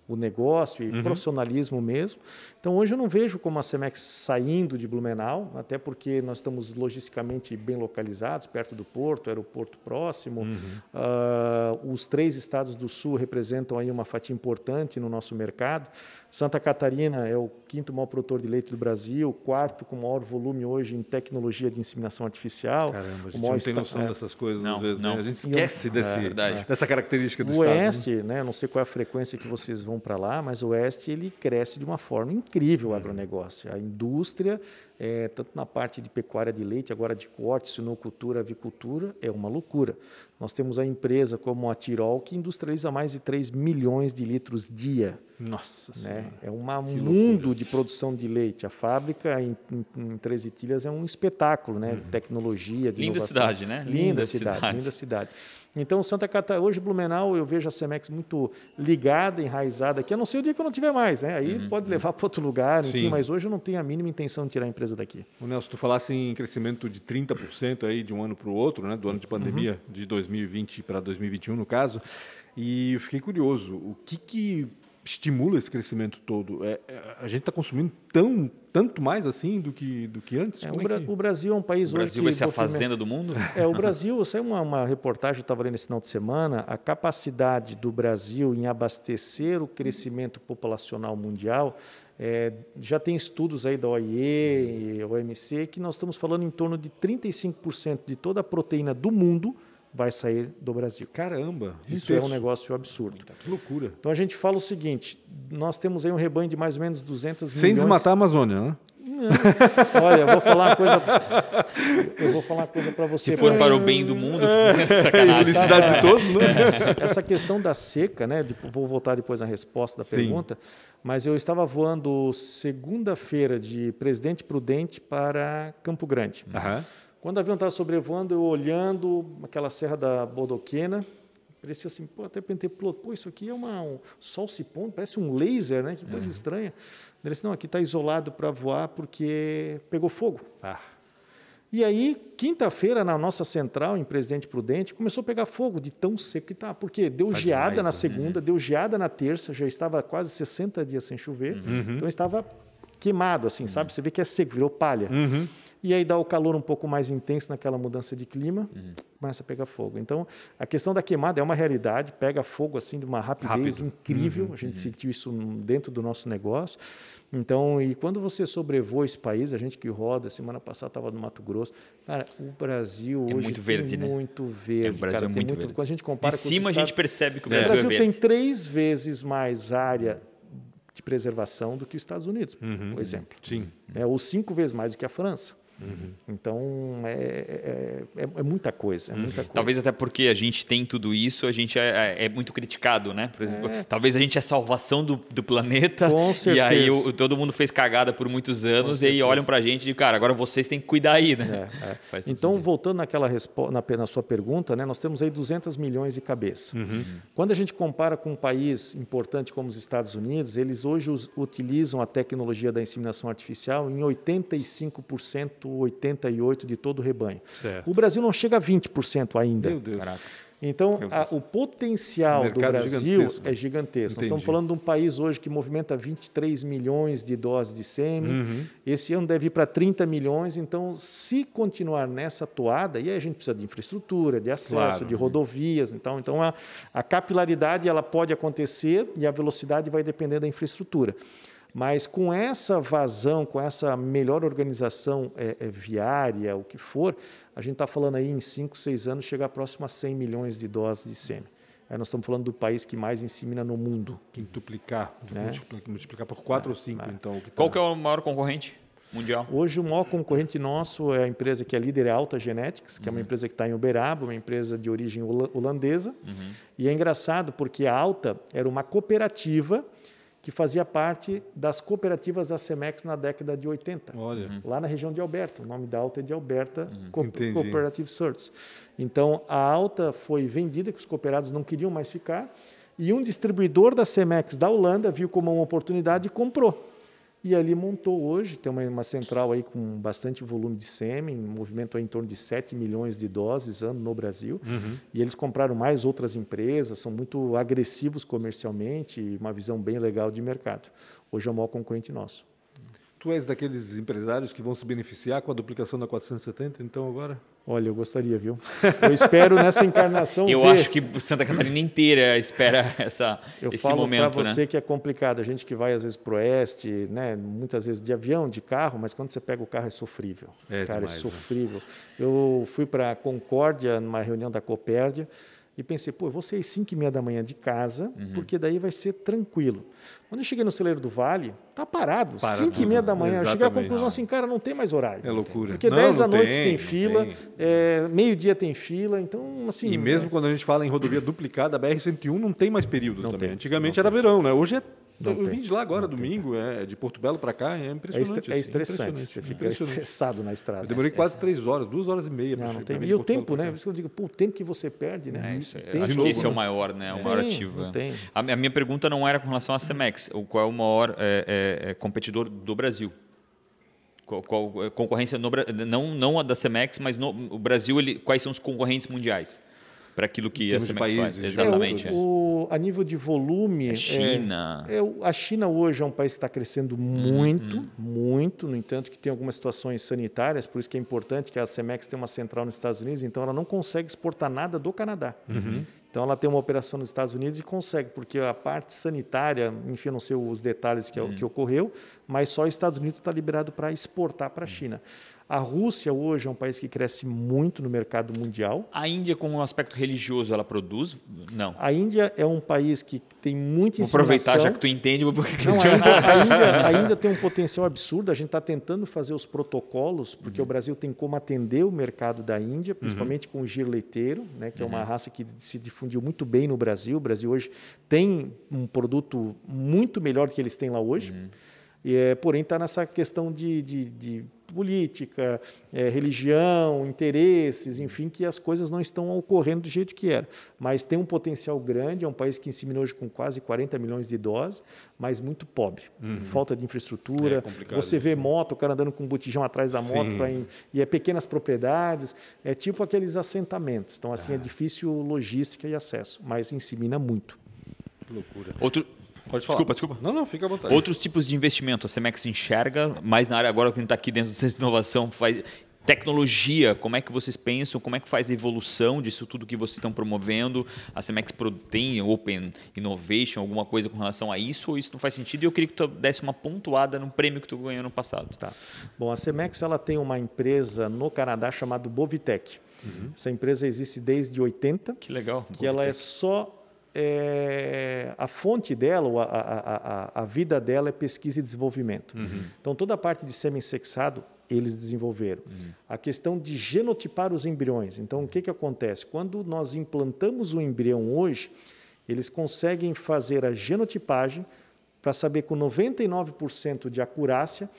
o negócio e uhum. profissionalismo mesmo. Então, hoje eu não vejo como a Cemex saindo de Blumenau, até porque nós estamos logisticamente bem localizados, perto do porto, aeroporto próximo. Uhum. Uh, os três estados do sul representam aí uma fatia importante no nosso mercado. Santa Catarina é o quinto maior produtor de leite do Brasil, quarto com maior volume hoje em tecnologia de inseminação artificial. Caramba, a gente não tem noção é. dessas coisas não, às vezes, né? não. Né? A gente esquece eu, desse, é, dessa característica do o estado. O oeste, né? né? não sei qual é a frequência que vocês vão para lá, mas o oeste ele cresce de uma forma incrível o uhum. agronegócio. A indústria é, tanto na parte de pecuária de leite, agora de corte, sinocultura, avicultura, é uma loucura. Nós temos a empresa como a Tirol, que industrializa mais de 3 milhões de litros dia. Nossa né? É um mundo de produção de leite. A fábrica em, em, em Três Itilhas é um espetáculo né? de uhum. tecnologia, de Linda inovação. cidade, né? Linda, linda cidade, cidade, linda cidade. Então, Santa Catarina, hoje Blumenau, eu vejo a Cemex muito ligada, enraizada aqui, a não ser o dia que eu não tiver mais, né? Aí uhum. pode levar para outro lugar, enfim, mas hoje eu não tenho a mínima intenção de tirar a empresa empresa daqui. O Nelson, tu falasse em crescimento de 30% aí de um ano para o outro, né, do ano de pandemia, uhum. de 2020 para 2021 no caso, e eu fiquei curioso, o que, que estimula esse crescimento todo? É, é a gente está consumindo tão, tanto mais assim do que, do que antes? É, o, Bra é que... o, Brasil é um país o Brasil vai ser a fazenda do mundo? É, o Brasil, saiu uma, uma reportagem, eu estava lendo esse final de semana, a capacidade do Brasil em abastecer o crescimento populacional mundial é, já tem estudos aí da OIE e OMC que nós estamos falando em torno de 35% de toda a proteína do mundo vai sair do Brasil. Caramba! Isso, é um negócio absurdo. Que loucura. Então a gente fala o seguinte, nós temos aí um rebanho de mais ou menos 200 Sem milhões... Sem desmatar a Amazônia, né? Não. Olha, eu vou falar uma coisa. Eu vou falar uma coisa para você. Se for para o bem do mundo, é, sacanagem. felicidade de todos, né? Essa questão da seca, né? Vou voltar depois na resposta da Sim. pergunta. Mas eu estava voando segunda-feira de Presidente Prudente para Campo Grande. Uhum. Quando o avião estava sobrevoando, eu olhando aquela serra da Bodoquena, parecia assim, pô, até pentei, pô, isso aqui é uma, um sol se pondo, parece um laser, né? Que coisa uhum. estranha. Ele disse, não, aqui está isolado para voar porque pegou fogo. Ah. E aí, quinta-feira, na nossa central, em Presidente Prudente, começou a pegar fogo de tão seco que está. Porque deu tá geada demais, na né? segunda, uhum. deu geada na terça, já estava quase 60 dias sem chover. Uhum. Então estava queimado, assim, uhum. sabe? Você vê que é seco, virou palha. Uhum. E aí dá o calor um pouco mais intenso naquela mudança de clima. começa a pegar fogo. Então, a questão da queimada é uma realidade, pega fogo assim de uma rapidez Rápido. incrível. A gente sentiu isso dentro do nosso negócio. Então, e quando você sobrevoa esse país, a gente que roda, semana passada estava no Mato Grosso, cara, o Brasil É hoje muito verde, tem né? muito verde. É, o Brasil cara, é tem muito verde. Quando a gente compara De com cima a gente percebe que o o Brasil, Brasil é tem verde. três vezes mais área de preservação do que os Estados Unidos, por exemplo. Sim. É, ou cinco vezes mais do que a França. Uhum. Então, é, é, é- é muita coisa, é muita coisa. Talvez até porque a gente tem tudo isso, a gente é, é- é muito criticado, né? Por exemplo, talvez a gente é a salvação do, do planeta. Com E aí certeza. o- todo mundo fez cagada por muitos anos e aí olham pra gente e dizem, cara, agora vocês têm que cuidar aí, né? É, é. Então, sentido. voltando naquela na, na sua pergunta, né, nós temos aí 200 milhões de cabeça. Quando a gente compara com um país importante como os Estados Unidos, eles hoje utilizam a tecnologia da inseminação artificial em 85%, 88% de todo o rebanho. Certo. O Brasil não chega a 20% ainda. Meu Deus. Caraca. Então, a- o potencial Um do mercado Brasil gigantesco. é gigantesco. Nós estamos falando de um país hoje que movimenta 23 milhões de doses de sêmen. Uhum. Esse ano deve ir para 30 milhões. Então, se continuar nessa toada, e aí a gente precisa de infraestrutura, de acesso, Claro. de rodovias. Então, então a, a capilaridade ela pode acontecer e a velocidade vai depender da infraestrutura. Mas com essa vazão, com essa melhor organização eh, eh, viária, o que for, a gente está falando aí em 5, 6 anos chegar próximo a 100 milhões de doses de sêmen. Aí nós estamos falando do país que mais insemina no mundo. Quintuplicar. Né? Multiplicar, multiplicar por 4 ou 5, então. o que Qual tá- que é o maior concorrente mundial? Hoje o maior concorrente nosso é a empresa que é líder é Alta Genetics, que é uma empresa que está em Uberaba, uma empresa de origem hola- holandesa. E é engraçado porque a Alta era uma cooperativa que fazia parte das cooperativas da Cemex na década de 80. Olha. lá na região de Alberta. O nome da Alta é de Alberta Co- Entendi. Cooperative Search. Então, a Alta foi vendida, que os cooperados não queriam mais ficar, e um distribuidor da Cemex da Holanda viu como uma oportunidade e comprou. E ali montou hoje, tem uma, uma central aí com bastante volume de sêmen, movimento em torno de 7 milhões de doses ano no Brasil. E eles compraram mais outras empresas, são muito agressivos comercialmente e uma visão bem legal de mercado. Hoje é o maior concorrente nosso. Tu és daqueles empresários que vão se beneficiar com a duplicação da 470, então agora? Olha, eu gostaria, viu? Eu espero nessa encarnação Eu ver. acho que Santa Catarina inteira espera essa, eu esse falo momento, para você né? que é complicado. A gente que vai às vezes para o oeste, né? muitas vezes de avião, de carro, mas quando você pega o carro é sofrível. É Cara, demais, é né? sofrível. Eu fui para Concórdia, numa reunião da Copérdia, e pensei, pô, eu vou sair às 5 e meia da manhã de casa, Uhum. porque daí vai ser tranquilo. Quando eu cheguei no celeiro do Vale, tá parado, Para 5 e meia da manhã. Eu cheguei à conclusão assim, cara, não tem mais horário. É loucura. Porque Não, 10 da noite tem, tem, fila, tem. é, meio-dia tem fila, então, assim... E mesmo quando a gente fala em rodovia duplicada, a BR-101 não tem mais período Não também. tem, Antigamente era verão, né? Hoje é. Não eu tem. vim de lá agora, domingo, é, de Porto Belo para cá, é É, impressionante. estre- é assim, estressante, impressionante, você fica estressado na estrada. Eu demorei quase três horas, duas horas e meia para chegar. tem. E o tempo, né? Por isso que eu digo, pô, o tempo que você perde, né? É isso, eu Tem acho que esse é o né? maior, né? O Tem, maior ativo. é. A, mi- a minha pergunta não era com relação à Cemex, o qual é o maior é, é, é, competidor do Brasil? Qual, qual- é, concorrência no, não não a da Cemex, mas no o Brasil ele, quais são os concorrentes mundiais para aquilo que a Cemex faz? Exatamente. É, é. o, o- a nível de volume. É China. É, é a China hoje é um país que está crescendo muito, muito. No entanto, que tem algumas situações sanitárias, por isso que é importante que a Cemex tem uma central nos Estados Unidos, então ela não consegue exportar nada do Canadá. Então ela tem uma operação nos Estados Unidos e consegue, porque a parte sanitária, enfim, eu não sei os detalhes que, é o que ocorreu, mas só os Estados Unidos está liberado para exportar para a China. A Rússia hoje é um país que cresce muito no mercado mundial. A Índia, com um aspecto religioso, ela produz? Não. A Índia é um país que tem muita Vou aproveitar, já que tu entende, vou Não, questionar. a, Índia, a Índia- a Índia tem um potencial absurdo. A gente está tentando fazer os protocolos, porque o Brasil tem como atender o mercado da Índia, principalmente com o gir leiteiro, né, que é uma raça que se difundiu muito bem no Brasil. O Brasil hoje tem um produto muito melhor do que eles têm lá hoje. E, é, porém, está nessa questão de, de- de política, é, religião, interesses, enfim, que as coisas não estão ocorrendo do jeito que era. Mas tem um potencial grande, é um país que inseminou hoje com quase 40 milhões de doses, mas muito pobre. Falta de infraestrutura. É Você vê moto, o cara andando com um botijão atrás da moto, Sim. pra ir- e é pequenas propriedades, é tipo aqueles assentamentos. Então, Ah. assim, é difícil logística e acesso, mas insemina muito. Que loucura. Outro, Pode falar. Desculpa, desculpa. Não, não, fica à vontade. Outros tipos de investimento, a Cemex enxerga, mais na área agora que a gente está aqui dentro do centro de inovação, faz, tecnologia, como é que vocês pensam, como é que faz a evolução disso tudo que vocês estão promovendo? A Cemex tem Open Innovation, alguma coisa com relação a isso, ou isso não faz sentido? E eu queria que tu desse uma pontuada no prêmio que tu ganhou no passado. Tá. Bom, a Cemex ela tem uma empresa no Canadá chamada Bovitec. Uhum. Essa empresa existe desde 80. Que legal. Que Bovitec. ela é só é, a fonte dela, a, a, a, a, vida dela é pesquisa e desenvolvimento. Uhum. Então, toda a parte de semi-sexado eles desenvolveram. Uhum. A questão de genotipar os embriões. Então, o que, que acontece? Quando nós implantamos o embrião hoje, eles conseguem fazer a genotipagem para saber com 99% de acurácia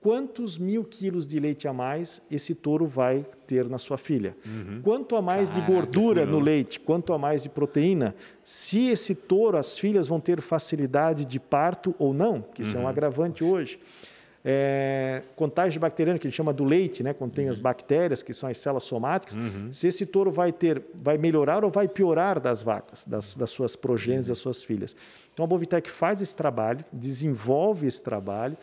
quantos mil quilos de leite a mais esse touro vai ter na sua filha. Uhum. Quanto a mais Caraca, de gordura no leite, quanto a mais de proteína, se esse touro, as filhas vão ter facilidade de parto ou não, que isso uhum. é um uhum. agravante hoje. É, contágio bacteriano, que a gente chama do leite, né, contém uhum. as bactérias, que são as células somáticas, uhum. se esse touro vai ter, vai melhorar ou vai piorar das vacas, das, das suas progênies, uhum. das suas filhas. Então a Bovitec faz esse trabalho, desenvolve esse trabalho,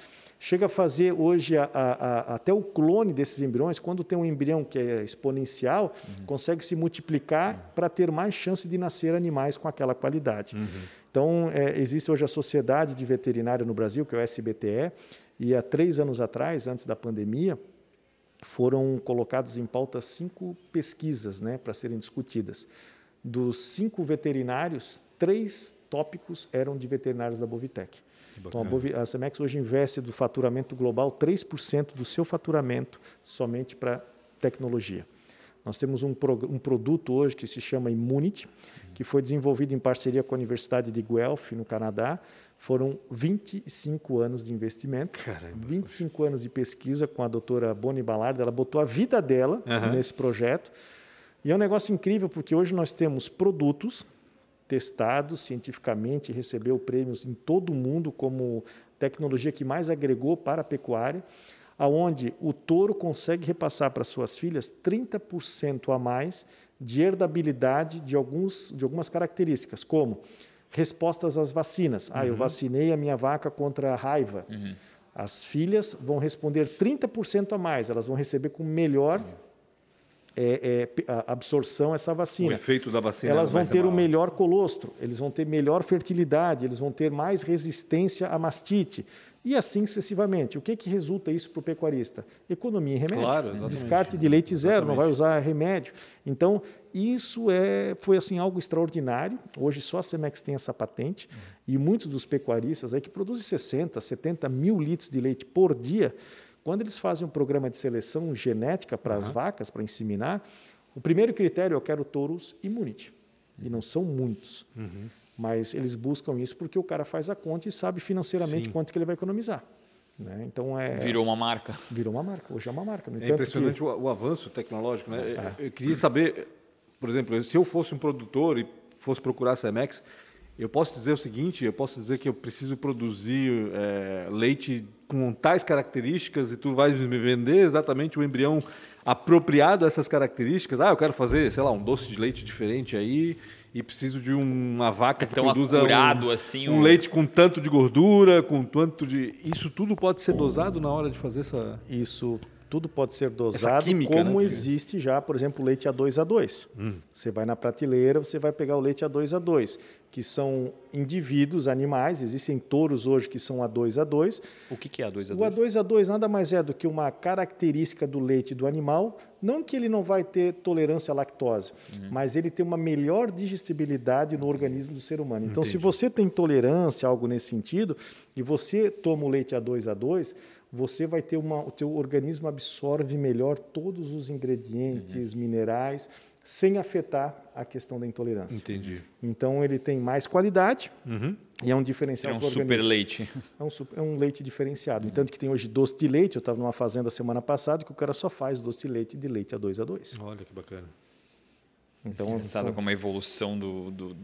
chega a fazer hoje a, a, a, até o clone desses embriões, quando tem um embrião que é exponencial, uhum. consegue se multiplicar para ter mais chance de nascer animais com aquela qualidade. Uhum. Então, é, existe hoje a Sociedade de Veterinária no Brasil, que é o SBTE, e há três anos atrás, antes da pandemia, foram colocados em pauta cinco pesquisas né, para serem discutidas. Dos cinco veterinários, três tópicos eram de veterinários da Bovitec. Então, a, a Cemex hoje investe do faturamento global 3% do seu faturamento somente para tecnologia. Nós temos um, pro, um, produto hoje que se chama Immunity, que foi desenvolvido em parceria com a Universidade de Guelph, no Canadá. Foram 25 anos de investimento, Caramba, 25 poxa. anos de pesquisa com a doutora Bonnie Ballard. Ela botou a vida dela uhum. nesse projeto. E é um negócio incrível, porque hoje nós temos produtos testado cientificamente, recebeu prêmios em todo o mundo como tecnologia que mais agregou para a pecuária, aonde o touro consegue repassar para suas filhas 30% a mais de herdabilidade de, alguns, de algumas características, como respostas às vacinas. Ah, eu uhum. vacinei a minha vaca contra a raiva. Uhum. As filhas vão responder 30% a mais, elas vão receber com melhor uhum é, é, a absorção essa vacina. O efeito da vacina. Elas vão ter o melhor colostro, eles vão ter melhor fertilidade, eles vão ter mais resistência à mastite e assim sucessivamente. O que, que resulta isso para o pecuarista? Economia em remédio. Claro, exatamente. Descarte de leite zero, exatamente. não vai usar remédio. Então, isso é, foi assim algo extraordinário. Hoje só a Cemex tem essa patente uhum. e muitos dos pecuaristas aí que produzem 60, 70 mil litros de leite por dia quando eles fazem um programa de seleção genética para as uhum. vacas, para inseminar, o primeiro critério é eu quero touros immunity. E não são muitos. Uhum. Mas eles buscam isso porque o cara faz a conta e sabe financeiramente Sim. quanto que ele vai economizar. Né? Então é virou uma marca. Virou uma marca. Hoje é uma marca. é impressionante que... o, o, avanço tecnológico, né? É. Eu queria saber, por exemplo, se eu fosse um produtor e fosse procurar a Cemex, eu posso dizer o seguinte, eu posso dizer que eu preciso produzir é, leite com tais características e tu vais me vender exatamente o embrião apropriado a essas características. Ah, eu quero fazer, sei lá, um doce de leite diferente aí e preciso de uma vaca então, que produza um, assim, um, um leite com tanto de gordura, com tanto de... Isso tudo pode ser dosado na hora de fazer essa... Isso tudo pode ser dosado, química, como né? existe já, por exemplo, o leite A2A2. Hum. Você vai na prateleira, você vai pegar o leite A2A2, que são indivíduos, animais, existem touros hoje que são A2A2. O que é A2A2? O A2A2 nada mais é do que uma característica do leite do animal, não que ele não vai ter tolerância à lactose, uhum. mas ele tem uma melhor digestibilidade no organismo do ser humano. Então, Entendi. se você tem tolerância, algo nesse sentido, e você toma o leite A2A2, você vai ter uma, o teu organismo absorve melhor todos os ingredientes, uhum. minerais, sem afetar a questão da intolerância. Entendi. Então ele tem mais qualidade uhum. e é um diferencial. É um super leite. É um, é um leite diferenciado. Uhum. Tanto que tem hoje doce de leite. Eu estava numa fazenda semana passada que o cara só faz doce de leite de leite a 2 a 2 Olha que bacana. Então, Engraçado são... como a evolução do, do,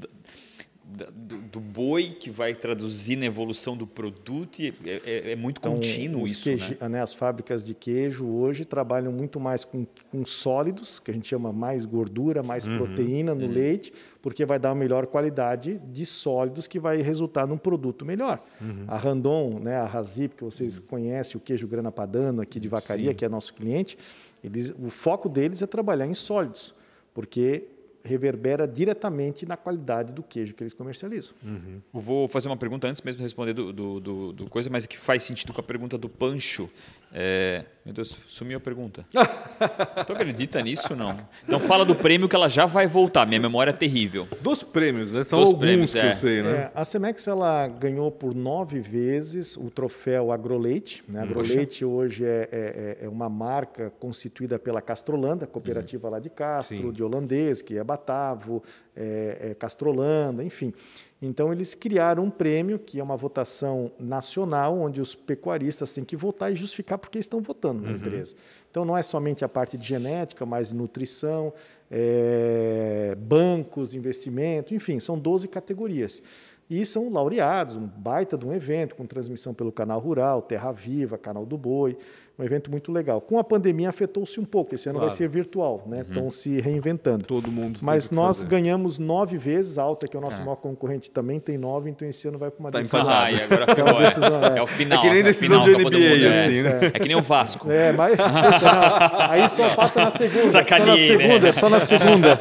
do, do, boi que vai traduzir na evolução do produto e é, é, é muito então, contínuo isso. Queijo, né? né? As fábricas de queijo hoje trabalham muito mais com, com sólidos, que a gente chama mais gordura, mais uhum, proteína no uhum. leite, porque vai dar uma melhor qualidade de sólidos que vai resultar num produto melhor. Uhum. A Randon, né, a Razip, que vocês uhum. conhecem, o queijo grana padano aqui de Vacaria, Sim. que é nosso cliente, Eles, o foco deles é trabalhar em sólidos, porque reverbera diretamente na qualidade do queijo que eles comercializam. Uhum. vou fazer uma pergunta antes mesmo de responder do, do, do, do, coisa, mas que faz sentido com a pergunta do Pancho. É... Meu Deus, sumiu a pergunta. tu acredita nisso ou não? Então fala do prêmio que ela já vai voltar. Minha memória é terrível. Dos prêmios, né? São Dos alguns prêmios, que é. eu sei, né? É, a Cemex ela ganhou por nove vezes o troféu Agroleite. Né? Agroleite Poxa. hoje é, é, é, uma marca constituída pela Castrolanda, cooperativa lá de Castro, Sim. de holandês, que é Batavo, é, é Castrolanda, enfim. Então, eles criaram um prêmio, que é uma votação nacional, onde os pecuaristas têm que votar e justificar porque estão votando na uhum. empresa. Então, não é somente a parte de genética, mas nutrição, é, bancos, investimento, enfim, são 12 categorias. E são laureados, um baita de um evento, com transmissão pelo Canal Rural, Terra Viva, Canal do Boi um evento muito legal. Com a pandemia afetou-se um pouco, esse ano claro. vai ser virtual, né? Uhum. Estão se reinventando. Todo mundo. Mas nós fazer. ganhamos nove vezes, Alta, que é o nosso é. maior concorrente, também tem nove, então esse ano vai para uma tá decisão. Ah, e agora é, decisão, é. é o final. É que nem é decisão de NBA, mundo, assim, né? É. que nem o Vasco. É, mas aí só passa na segunda. Sacaninha, só na segunda, né? só na segunda.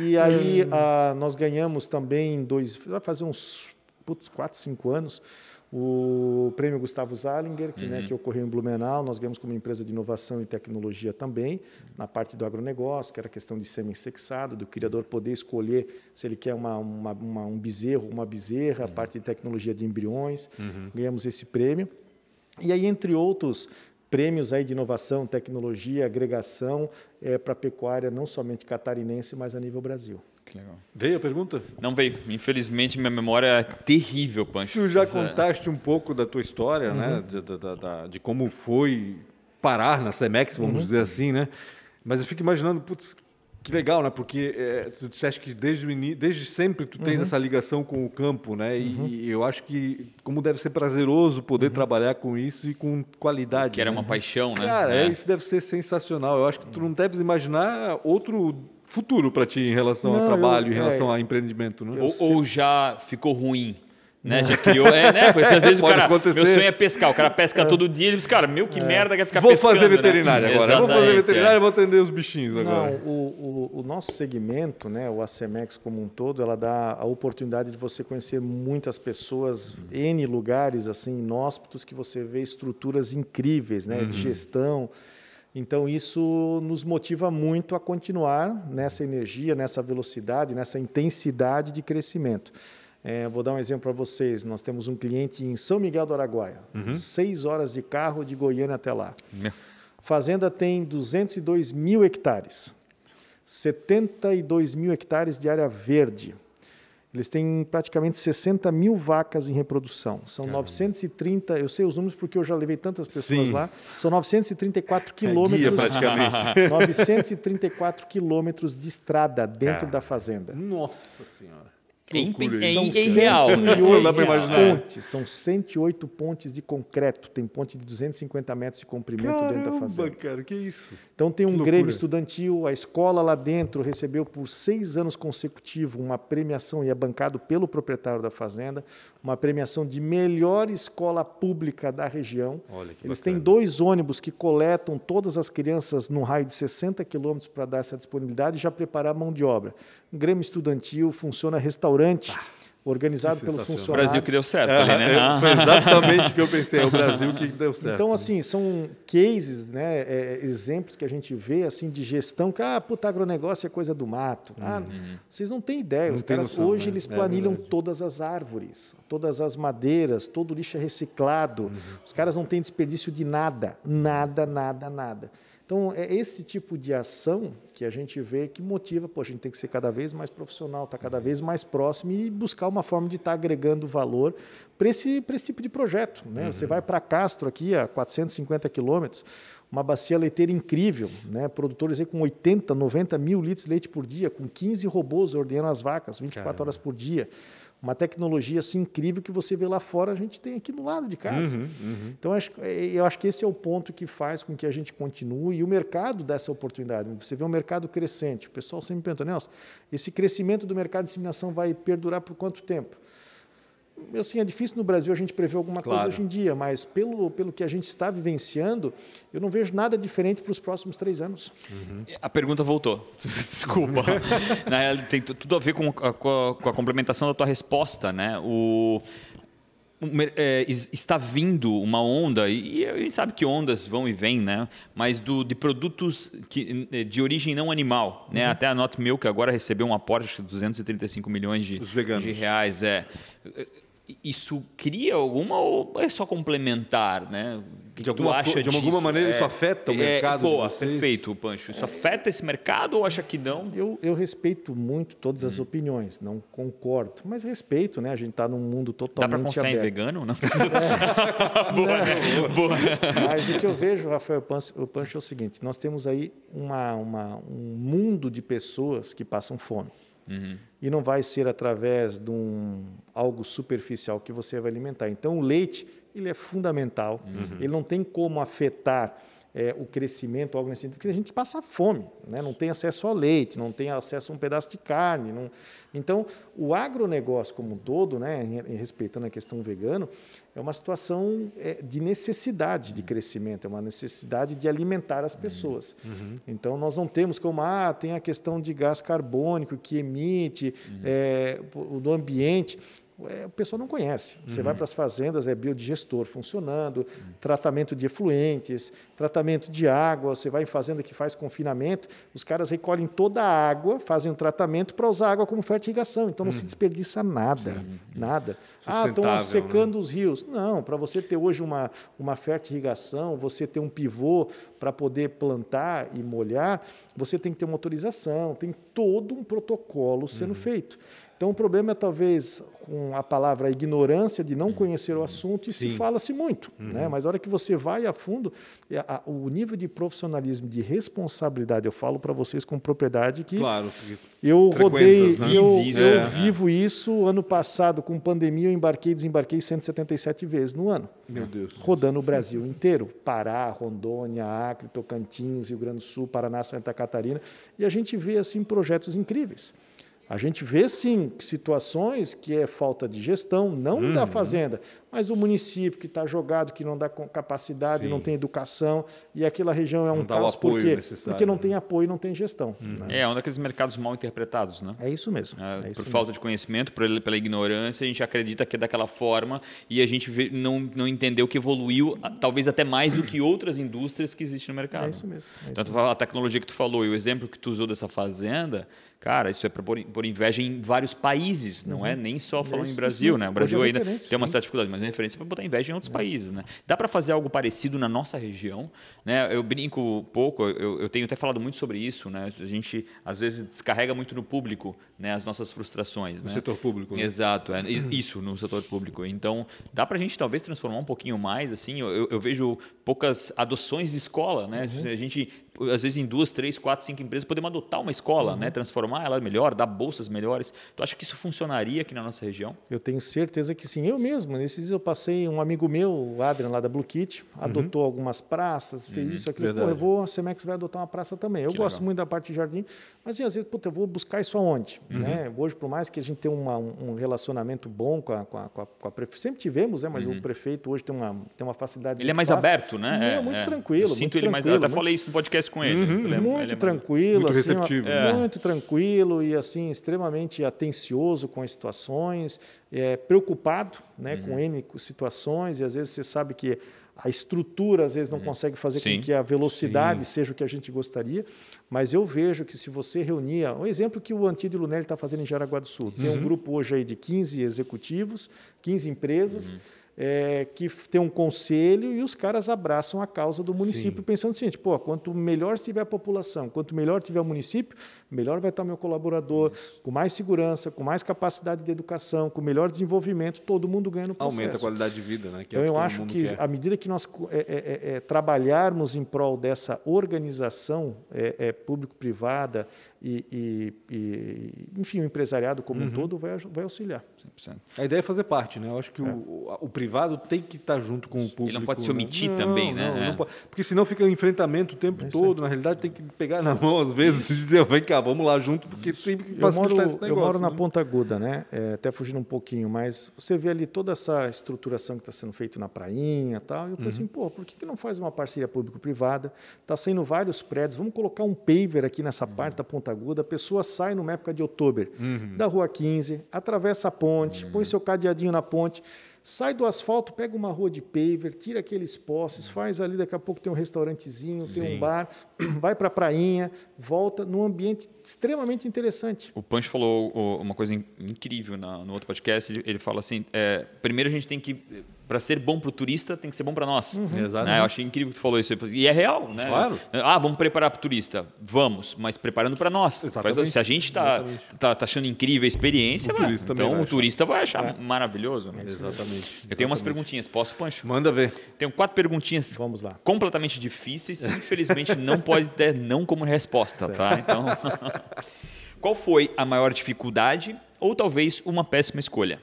E aí uh, nós ganhamos também dois, vai fazer uns putz, quatro, cinco anos, o prêmio Gustavo Zalinger, que, né, uhum. né, que ocorreu em Blumenau, nós ganhamos como empresa de inovação e tecnologia também, na parte do agronegócio, que era a questão de semi-sexado, do criador poder escolher se ele quer uma, uma, uma um bezerro, uma bezerra, uhum. a parte de tecnologia de embriões, uhum. ganhamos esse prêmio. E aí, entre outros prêmios aí de inovação, tecnologia, agregação é, para a pecuária, não somente catarinense, mas a nível Brasil. Que legal. Veio a pergunta? Não veio. Infelizmente, minha memória é terrível, Pancho. Tu já Mas, é. contaste é... um pouco da tua história, né? uhum. né? De, de, de, de, como foi parar na Cemex, vamos uhum. dizer assim, né? Mas eu fico imaginando, putz, que legal, né? Porque é, tu disseste que desde, o desde sempre tu tens uhum. essa ligação com o campo, né? E, uhum. e, eu acho que como deve ser prazeroso poder uhum. trabalhar com isso e com qualidade. Que era né? uma paixão, né? Cara, é. isso deve ser sensacional. Eu acho que tu não deves imaginar outro futuro para ti em relação não, ao trabalho, eu, em relação é, ao empreendimento, né? Ou, ou, já ficou ruim? Né? Já criou. É, né? Porque às vezes o cara. Acontecer. Meu sonho é pescar. O cara pesca é. todo dia. Ele diz, cara, meu, que é. merda quer ficar vou pescando. Vou fazer veterinária né? agora. Vou fazer veterinária e vou atender os bichinhos agora. Não, o, o, o, nosso segmento, né, o ACMEX como um todo, ela dá a oportunidade de você conhecer muitas pessoas, N lugares assim, inóspitos, que você vê estruturas incríveis né, uhum. de gestão. Então, isso nos motiva muito a continuar nessa energia, nessa velocidade, nessa intensidade de crescimento. É, vou dar um exemplo para vocês. Nós temos um cliente em São Miguel do Araguaia, uhum. seis horas de carro de Goiânia até lá. Fazenda tem 202 mil hectares, 72 mil hectares de área verde, eles têm praticamente 60 mil vacas em reprodução. São Caramba. 930, eu sei os números porque eu já levei tantas pessoas Sim. lá. São 934 quilômetros. É praticamente. 934 quilômetros de estrada dentro Cara. da fazenda. Nossa Senhora. É, é, é irreal. Não dá para imaginar. Pontes, são 108 pontes de concreto. Tem ponte de 250 metros de comprimento Caramba, dentro da fazenda. cara, que isso? Então tem um grêmio estudantil, a escola lá dentro recebeu por seis anos consecutivos uma premiação, e é bancado pelo proprietário da fazenda, uma premiação de melhor escola pública da região. Olha, Eles bacana. têm dois ônibus que coletam todas as crianças num raio de 60 quilômetros para dar essa disponibilidade e já preparar a mão de obra. Grêmio estudantil, funciona restaurante. Ah organizado pelos funcionários. O Brasil que deu certo é, ali, né? É, foi exatamente o que eu pensei, é o Brasil que deu certo. Então, assim, são cases, né, é, exemplos que a gente vê assim de gestão que, ah, puta, agronegócio é coisa do mato. Uhum. Ah, vocês não têm ideia. Não Os caras, noção, hoje, né? eles é planilham todas as árvores, todas as madeiras, todo o lixo é reciclado. Uhum. Os caras não têm desperdício de nada, nada, nada, nada. Então, é esse tipo de ação que a gente vê que motiva, pô, a gente tem que ser cada vez mais profissional, estar tá cada vez mais próximo e buscar uma forma de estar tá agregando valor para esse, esse tipo de projeto. Né? Uhum. Você vai para Castro, aqui a 450 quilômetros, uma bacia leiteira incrível, né? produtores aí com 80, 90 mil litros de leite por dia, com 15 robôs ordenando as vacas 24 Caramba. horas por dia uma tecnologia assim incrível que você vê lá fora, a gente tem aqui no lado de casa. Uhum, uhum. Então, acho, é, eu acho que esse é o ponto que faz com que a gente continue e o mercado dessa oportunidade. Você vê um mercado crescente. O pessoal sempre me pergunta, Nelson, esse crescimento do mercado de disseminação vai perdurar por quanto tempo? Eu sim, é difícil no Brasil a gente prever alguma Claro. coisa hoje em dia, mas pelo, pelo que a gente está vivenciando, eu não vejo nada diferente para os próximos três anos. A pergunta voltou. Desculpa. Na real, tem tu- tudo a ver com a, com a- com a complementação da tua resposta, né? O, é, es- está vindo uma onda, e a gente sabe que ondas vão e vêm, né? Mas do, de produtos que, eh, de origem não animal, né? Até a Not Milk agora recebeu um aporte de 235 milhões de, Os veganos. de reais. É. Isso cria alguma ou é só complementar, né? O que De tu alguma acha de alguma disso? maneira isso afeta o mercado de Boa, vocês? perfeito, Pancho. Isso afeta esse mercado ou acha que não? Eu, eu respeito muito todas Hum. as opiniões, não concordo, mas respeito, né? A gente está num mundo Dá totalmente para confiar em aberto. vegano? Não precisa. Boa, né? Boa. Mas o que eu vejo, Rafael Pancho, o Pancho é o seguinte: nós temos aí uma, uma- um mundo de pessoas que passam fome. E não vai ser através de um algo superficial que você vai alimentar. Então, o leite ele é fundamental. Ele não tem como afetar é, o crescimento, algo nesse sentido, porque a gente passa fome, né? não tem acesso ao leite, não tem acesso a um pedaço de carne. não- Então, o agronegócio como um todo, né, respeitando a questão vegano, é uma situação é, de necessidade de crescimento, é uma necessidade de alimentar as pessoas. Então, nós não temos como, ah, tem a questão de gás carbônico que emite é, o do ambiente. É, o pessoal não conhece. Você vai para as fazendas, é biodigestor funcionando, tratamento de efluentes, tratamento de água. Você vai em fazenda que faz confinamento, os caras recolhem toda a água, fazem um tratamento para usar a água como fertirrigação. Então não se desperdiça nada, nada. Ah, estão Sustentável, secando os rios. Não, para você ter hoje uma, uma fertirrigação, você ter um pivô para poder plantar e molhar, você tem que ter uma autorização, tem todo um protocolo sendo feito. Então, o problema é talvez com a palavra ignorância de não conhecer o assunto e se Sim. fala-se muito. Né? Mas a hora que você vai a fundo, é a- o nível de profissionalismo, de responsabilidade, eu falo para vocês com propriedade que Claro. eu rodei, né? eu, eu é. vivo isso. Ano passado, com pandemia, eu embarquei e desembarquei 177 vezes no ano Meu Deus. rodando o Brasil inteiro, Pará, Rondônia, Acre, Tocantins, Rio Grande do Sul, Paraná, Santa Catarina, e a gente vê assim projetos incríveis. A gente vê sim situações que é falta de gestão, não da fazenda, mas o município que está jogado, que não dá com- capacidade, Sim. não tem educação, e aquela região é um dá o caos apoio porque, porque não né? tem apoio, não tem gestão. né? É um daqueles mercados mal interpretados, né? É isso mesmo. É, é por isso falta de conhecimento, por, pela ignorância, a gente acredita que é daquela forma e a gente vê- não, não entendeu que evoluiu, talvez até mais do que outras indústrias que existem no mercado. É isso mesmo, é isso Tanto a tecnologia que tu falou e o exemplo que tu usou dessa fazenda, cara, isso é para pôr, pôr inveja em vários países, não é nem só falando isso, em Brasil, isso. né? O Brasil é ainda tem uma sim. certa dificuldade, mas é referência para botar inveja em outros países, né? Dá para fazer algo parecido na nossa região, né? Eu brinco pouco, eu, eu tenho até falado muito sobre isso, né? A gente às vezes descarrega muito no público, né? As nossas frustrações, No né? setor público. né? Exato, é, isso no setor público. Então, dá para a gente talvez transformar um pouquinho mais, assim, eu, eu- eu vejo poucas adoções de escola, né? A gente, às vezes, em duas, três, quatro, cinco empresas, podemos adotar uma escola, né? Transformar ela melhor, dar bolsas melhores. Tu acha que isso funcionaria aqui na nossa região? Eu tenho certeza que sim. Eu mesmo, nesses dias eu passei, um amigo meu, o Adrian, lá da Blue Kit, adotou algumas praças, fez isso, aquilo. Pô, eu vou, a Cemex vai adotar uma praça também. Eu Que gosto legal. muito da parte de jardim, mas assim, às vezes, puta, eu vou buscar isso aonde? Né? Hoje, por mais que a gente tenha uma- um relacionamento bom com a, com a, com a, com a prefeitura, sempre tivemos, né? mas o prefeito hoje tem uma, tem uma facilidade. Ele é mais fácil. aberto, né? Não, muito tranquilo. Eu muito sinto ele mais. tranquilo, até muito- falei isso no podcast com ele. Ele é- ele é muito tranquilo, Muito assim, receptivo, né? muito tranquilo e assim extremamente atencioso com as situações, é, preocupado, né, Uhum. com n situações e às vezes você sabe que a estrutura às vezes não consegue fazer Uhum. Sim. com que a velocidade seja o que a gente gostaria, mas eu vejo que se você reunia, o exemplo que o Antídio Lunelli está fazendo em Jaraguá do Sul, tem Uhum. um grupo hoje aí de 15 executivos, 15 empresas, Uhum. É, que tem um conselho e os caras abraçam a causa do município, pensando assim, tipo, pô, quanto melhor estiver a população, quanto melhor tiver o município, melhor vai estar o meu colaborador, com mais segurança, com mais capacidade de educação, com melhor desenvolvimento, todo mundo ganha no processo. Aumenta a qualidade de vida, né? que é Então, o eu acho que quer. à medida que nós é, é, é, é, trabalharmos em prol dessa organização é, é, público-privada e, e- e, enfim, o empresariado como Uhum. um todo vai, vai auxiliar. 100%. A ideia é fazer parte, né? Eu acho que é. o, o, privado tem que estar junto com o público. Ele não pode se omitir né? também, não, né? Não, pode, porque senão fica um enfrentamento o tempo é todo. Na realidade, tem que pegar na mão às vezes e dizer, vem cá, vamos lá junto, porque tem que facilitar moro, esse negócio. Eu moro né? na Ponta Aguda, né? É, até fugindo um pouquinho, mas você vê ali toda essa estruturação que está sendo feita na prainha e tal. E eu pensei, assim, uhum. pô, por que, que não faz uma parceria público-privada? Está saindo vários prédios, vamos colocar um paver aqui nessa uhum. parte da Ponta Aguda. A pessoa sai numa época de outubro uhum. da Rua 15, atravessa a ponte, põe seu cadeadinho na ponte, sai do asfalto, pega uma rua de paver, tira aqueles postes, faz ali, daqui a pouco tem um restaurantezinho, Sim. tem um bar, vai para a prainha, volta num ambiente extremamente interessante. O Pancho falou uma coisa incrível no outro podcast, ele fala assim, é, primeiro a gente tem que para ser bom para o turista, tem que ser bom para nós. Uhum. Né? Eu achei incrível que tu falou isso. E é real, né? Claro. Ah, vamos preparar para o turista. Vamos, mas preparando para nós. Exatamente. Se a gente está tá, tá achando incrível a experiência, o então o turista vai achar é. maravilhoso. É Exatamente. Eu tenho umas perguntinhas. Posso, Pancho? Manda ver. Tenho quatro perguntinhas vamos lá. completamente difíceis. Infelizmente, não pode ter não como resposta. Tá? Então, qual foi a maior dificuldade ou talvez uma péssima escolha?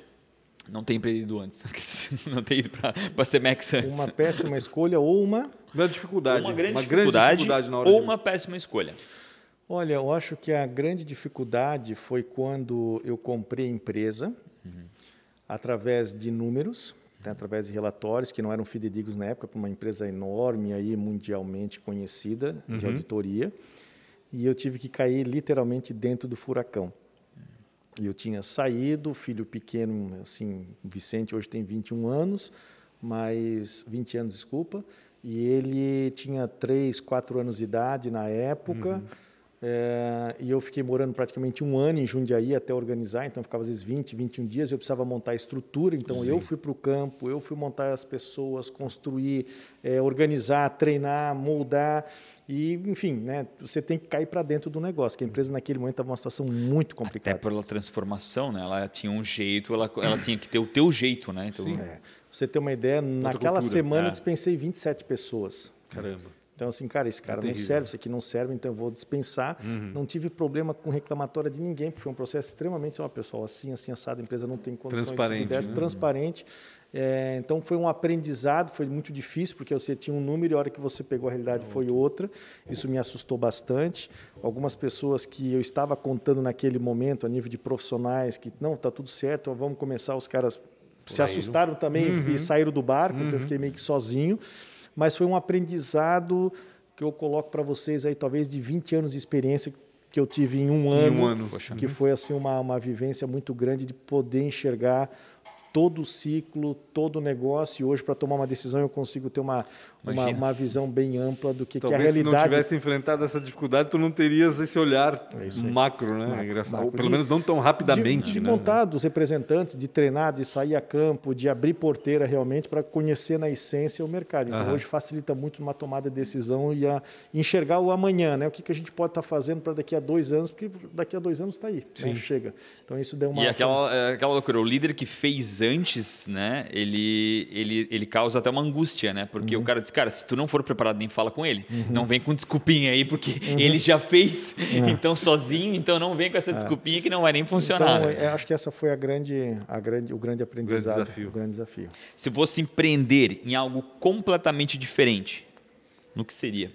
Não ter empreendido antes. não ter ido para a Cemex antes. Uma péssima escolha ou uma. Grande dificuldade. Uma grande, uma dificuldade, grande dificuldade na hora ou de... uma péssima escolha. Olha, eu acho que a grande dificuldade foi quando eu comprei a empresa uhum. através de números, né, através de relatórios que não eram fidedignos na época, para uma empresa enorme aí mundialmente conhecida uhum. de auditoria, e eu tive que cair literalmente dentro do furacão. E eu tinha saído, filho pequeno, assim, o Vicente hoje tem 21 anos, mas 20 anos, desculpa, e ele tinha 3, 4 anos de idade na época. Uhum. É, e eu fiquei morando praticamente um ano em Jundiaí até organizar, então ficava às vezes 20, 21 dias. Eu precisava montar a estrutura, então Sim. eu fui para o campo, eu fui montar as pessoas, construir, é, organizar, treinar, moldar. E, enfim, né, você tem que cair para dentro do negócio, que a empresa naquele momento estava numa situação muito complicada. Até pela transformação, né? ela tinha um jeito, ela, ela tinha que ter o teu jeito. Né? Então, Sim. É. Você ter uma ideia, Outra naquela cultura. semana é. eu dispensei 27 pessoas. Caramba. Então, assim, cara, esse cara é não serve, isso aqui não serve, então eu vou dispensar. Uhum. Não tive problema com reclamatória de ninguém, porque foi um processo extremamente, ó, pessoal, assim, assim, assado, a empresa não tem condições transparente, dessa, né? transparente. É, então, foi um aprendizado, foi muito difícil, porque você tinha um número e a hora que você pegou a realidade foi outra. Isso me assustou bastante. Algumas pessoas que eu estava contando naquele momento, a nível de profissionais, que não, está tudo certo, vamos começar, os caras se assustaram também uhum. e saíram do barco, uhum. então eu fiquei meio que sozinho mas foi um aprendizado que eu coloco para vocês aí, talvez de 20 anos de experiência que eu tive em um ano, em um ano. que foi assim uma, uma vivência muito grande de poder enxergar todo o ciclo, todo o negócio, e hoje, para tomar uma decisão, eu consigo ter uma, uma, uma, visão bem ampla do que, que é a realidade. se não tivesse enfrentado essa dificuldade, tu não terias esse olhar é macro, né? Macro, Engraçado. Macro. Pelo de, menos não tão rapidamente. De, de né? montar dos representantes, de treinar, de sair a campo, de abrir porteira realmente para conhecer na essência o mercado. Então, hoje facilita muito numa tomada de decisão e a enxergar o amanhã, né? O que, que a gente pode estar tá fazendo para daqui a dois anos, porque daqui a dois anos está aí, né? Sim. Né? chega. Então, isso deu uma... E aquela, é, aquela loucura, o líder que fez antes, né? Ele, ele, ele causa até uma angústia, né? Porque uhum. o cara diz, cara, se tu não for preparado, nem fala com ele. Uhum. Não vem com desculpinha aí, porque uhum. ele já fez, uhum. então sozinho, então não vem com essa é. desculpinha que não vai nem funcionar. Então, né? acho que essa foi a grande, a grande, o grande aprendizado, grande desafio. o grande desafio. Se fosse empreender em algo completamente diferente, no que seria?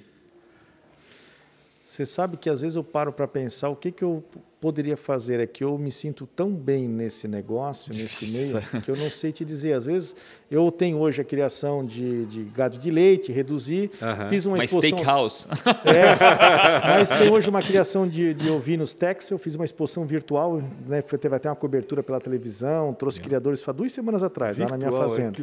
Você sabe que às vezes eu paro para pensar o que, que eu poderia fazer é que eu me sinto tão bem nesse negócio, nesse meio, que eu não sei te dizer. Às vezes eu tenho hoje a criação de, de gado de leite, reduzir, uhum. fiz uma mas exposição... steakhouse. É, mas tem hoje uma criação de, de ovinos Texel, fiz uma exposição virtual, né, teve até uma cobertura pela televisão, trouxe é. criadores há duas semanas atrás, virtual, lá na minha fazenda.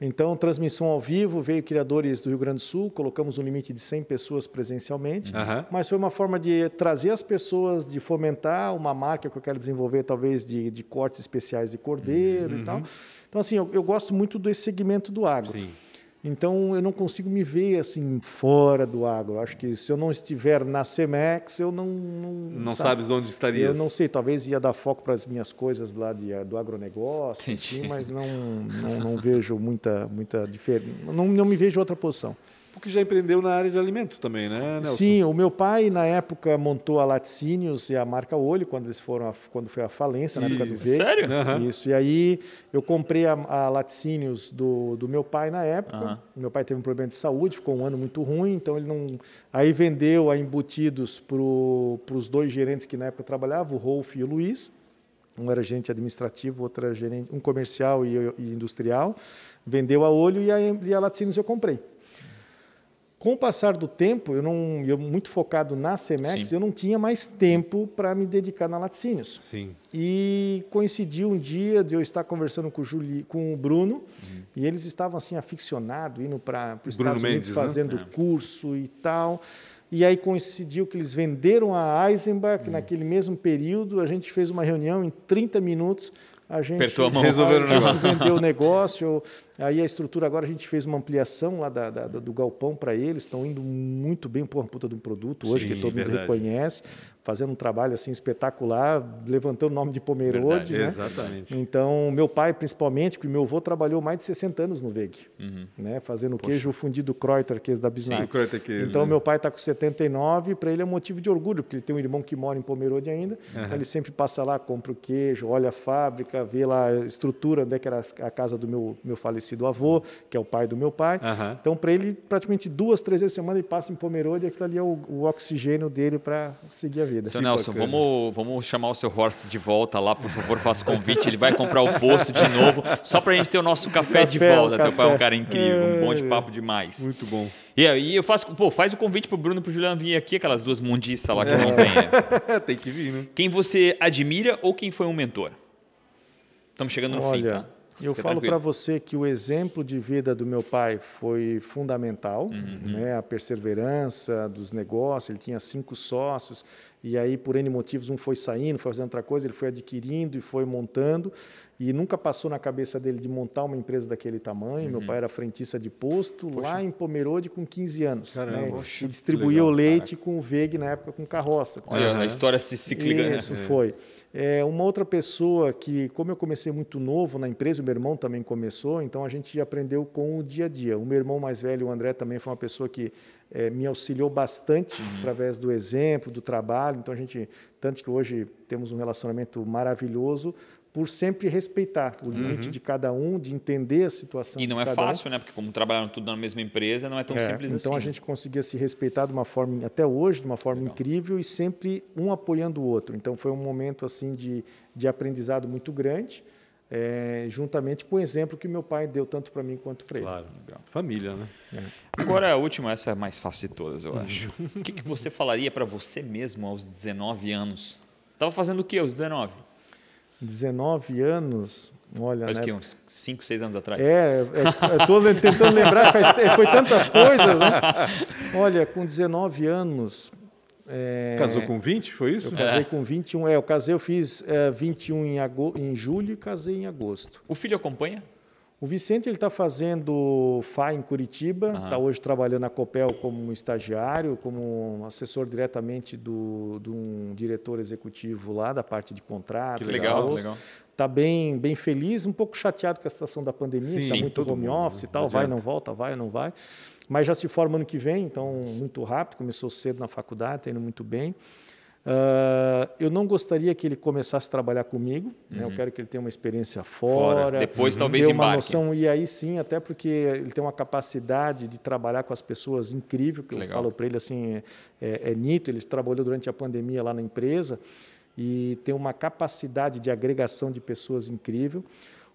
É, então, transmissão ao vivo, veio criadores do Rio Grande do Sul, colocamos um limite de 100 pessoas presencialmente, uhum. Mas foi uma forma de trazer as pessoas, de fomentar uma marca que eu quero desenvolver, talvez de, de cortes especiais de cordeiro uhum. e tal. Então, assim, eu, eu, gosto muito desse segmento do agro. Sim. Então, eu não consigo me ver assim fora do agro. Acho que se eu não estiver na Cemex, eu não. Não, não sabe, sabes onde estaria. Eu não sei, talvez ia dar foco para as minhas coisas lá de, do agronegócio, assim, mas não, não, não vejo muita, muita diferença. Não, não me vejo outra posição. Porque já empreendeu na área de alimentos também, né, Nelson? Sim, o meu pai, na época, montou a Laticínios e a marca Olho, quando eles foram a, quando foi a falência, na época do V. Sério? Aham. Isso. E aí eu comprei a, a Laticínios do, do meu pai na época. Aham. Meu pai teve um problema de saúde, ficou um ano muito ruim, então ele não. Aí vendeu a embutidos para os dois gerentes que na época trabalhavam, o Rolf e o Luiz. Um era gerente administrativo, outro era gerente, um comercial e, e industrial. Vendeu a olho e a, e a Laticínios eu comprei. Com o passar do tempo, eu não, eu muito focado na Cemex, Sim. eu não tinha mais tempo para me dedicar na Laticínios. Sim. E coincidiu um dia de eu estar conversando com o, Juli, com o Bruno, e eles estavam assim aficionados, indo para os Estados Unidos Mendes, né? fazendo É. curso e tal. E aí coincidiu que eles venderam a Eisenbach naquele mesmo período. A gente fez uma reunião em 30 minutos. A gente Apertou a mão. Resolveram a gente vendeu o negócio. Aí a estrutura agora a gente fez uma ampliação lá da, da- do galpão para eles. Estão indo muito bem, pô, uma puta de um produto hoje Sim, que todo mundo verdade. reconhece, fazendo um trabalho assim espetacular, levantando o nome de Pomerode, Verdade, né? Exatamente. Então, meu pai, principalmente, porque meu avô trabalhou mais de 60 anos no VEG, Uhum. né? fazendo queijo fundido Kreuter, queijo da Case, Então, né? meu pai está com 79 e para ele é um motivo de orgulho, porque ele tem um irmão que mora em Pomerode ainda. Então, ele sempre passa lá, compra o queijo, olha a fábrica, vê lá a estrutura, onde é que era a casa do meu, meu falecido avô, que é o pai do meu pai. Aham. Então, para ele, praticamente duas, três vezes por semana, ele passa em Pomerode e aquilo ali é o, o oxigênio dele para seguir a vida. Seu Nelson, bacana. vamos, vamos chamar o seu Horst de volta lá, por favor, faça o convite. Ele vai comprar o posto de novo, só pra gente ter o nosso café, de Café, o volta. Teu pai é um cara incrível, um bom de É, papo demais. Muito bom. E aí eu faço, pô, faz o convite pro Bruno e pro Juliano vir aqui, aquelas duas mundiças lá que não tem. né? Tem que vir, né? Quem você admira ou quem foi um mentor? Estamos chegando no fim, Olha, tá? Eu Fica falo para você que o exemplo de vida do meu pai foi fundamental, Uhum, né? A perseverança dos negócios. Ele tinha cinco sócios e aí por n motivos um foi saindo, foi fazendo outra coisa, ele foi adquirindo e foi montando e nunca passou na cabeça dele de montar uma empresa daquele tamanho. Uhum. Meu pai era frentista de posto lá em Pomerode com 15 anos, Caramba, né? poxa, E distribuía legal, o leite com o VEG na época com carroça. Olha, Aham. a história se ciclica. né? Isso foi. É, uma outra pessoa que, como eu comecei muito novo na empresa, o meu irmão também começou, então a gente aprendeu com o dia a dia. O meu irmão mais velho, o André, também foi uma pessoa que é, me auxiliou bastante através do exemplo, do trabalho. Então a gente, tanto que hoje temos um relacionamento maravilhoso por sempre respeitar o limite de cada um, de entender a situação. E não de é cada um. fácil, né? Porque como trabalharam tudo na mesma empresa, não é tão É, simples então assim. a gente conseguia se respeitar de uma forma, até hoje, de uma forma Legal. incrível e sempre um apoiando o outro. Então foi um momento assim de, de aprendizado muito grande, é, juntamente com o exemplo que meu pai deu tanto para mim quanto para ele. Claro. Família, né? Agora a última, essa é a mais fácil de todas, eu acho. o que, que você falaria para você mesmo aos 19 anos? Tava fazendo o que aos 19? 19 anos, olha, Faz né? o quê? Uns 5, 6 anos atrás? É, é, eu tô tentando lembrar, faz, foi tantas coisas, né? Olha, com 19 anos. é, Casou com 20, foi isso? Eu casei com 21, é, eu casei, eu fiz é, 21 em, ago, em julho e casei em agosto. O filho acompanha? O Vicente ele está fazendo FA em Curitiba, está hoje trabalhando na Copel como estagiário, como assessor diretamente do, de um diretor executivo lá da parte de contratos. Que legal, que legal. Está bem, bem feliz, um pouco chateado com a situação da pandemia, está muito home mundo, office e tal, Não vai, não volta, vai, não vai. Mas já se forma ano que vem, então muito rápido, começou cedo na faculdade, está indo muito bem. Ah, eu não gostaria que ele começasse a trabalhar comigo, né? eu quero que ele tenha uma experiência fora, Fora. Depois ter talvez uma embarque. noção e aí sim, até porque ele tem uma capacidade de trabalhar com as pessoas incrível, que eu Legal. falo para ele assim, é, é nítido, ele trabalhou durante a pandemia lá na empresa e tem uma capacidade de agregação de pessoas incrível.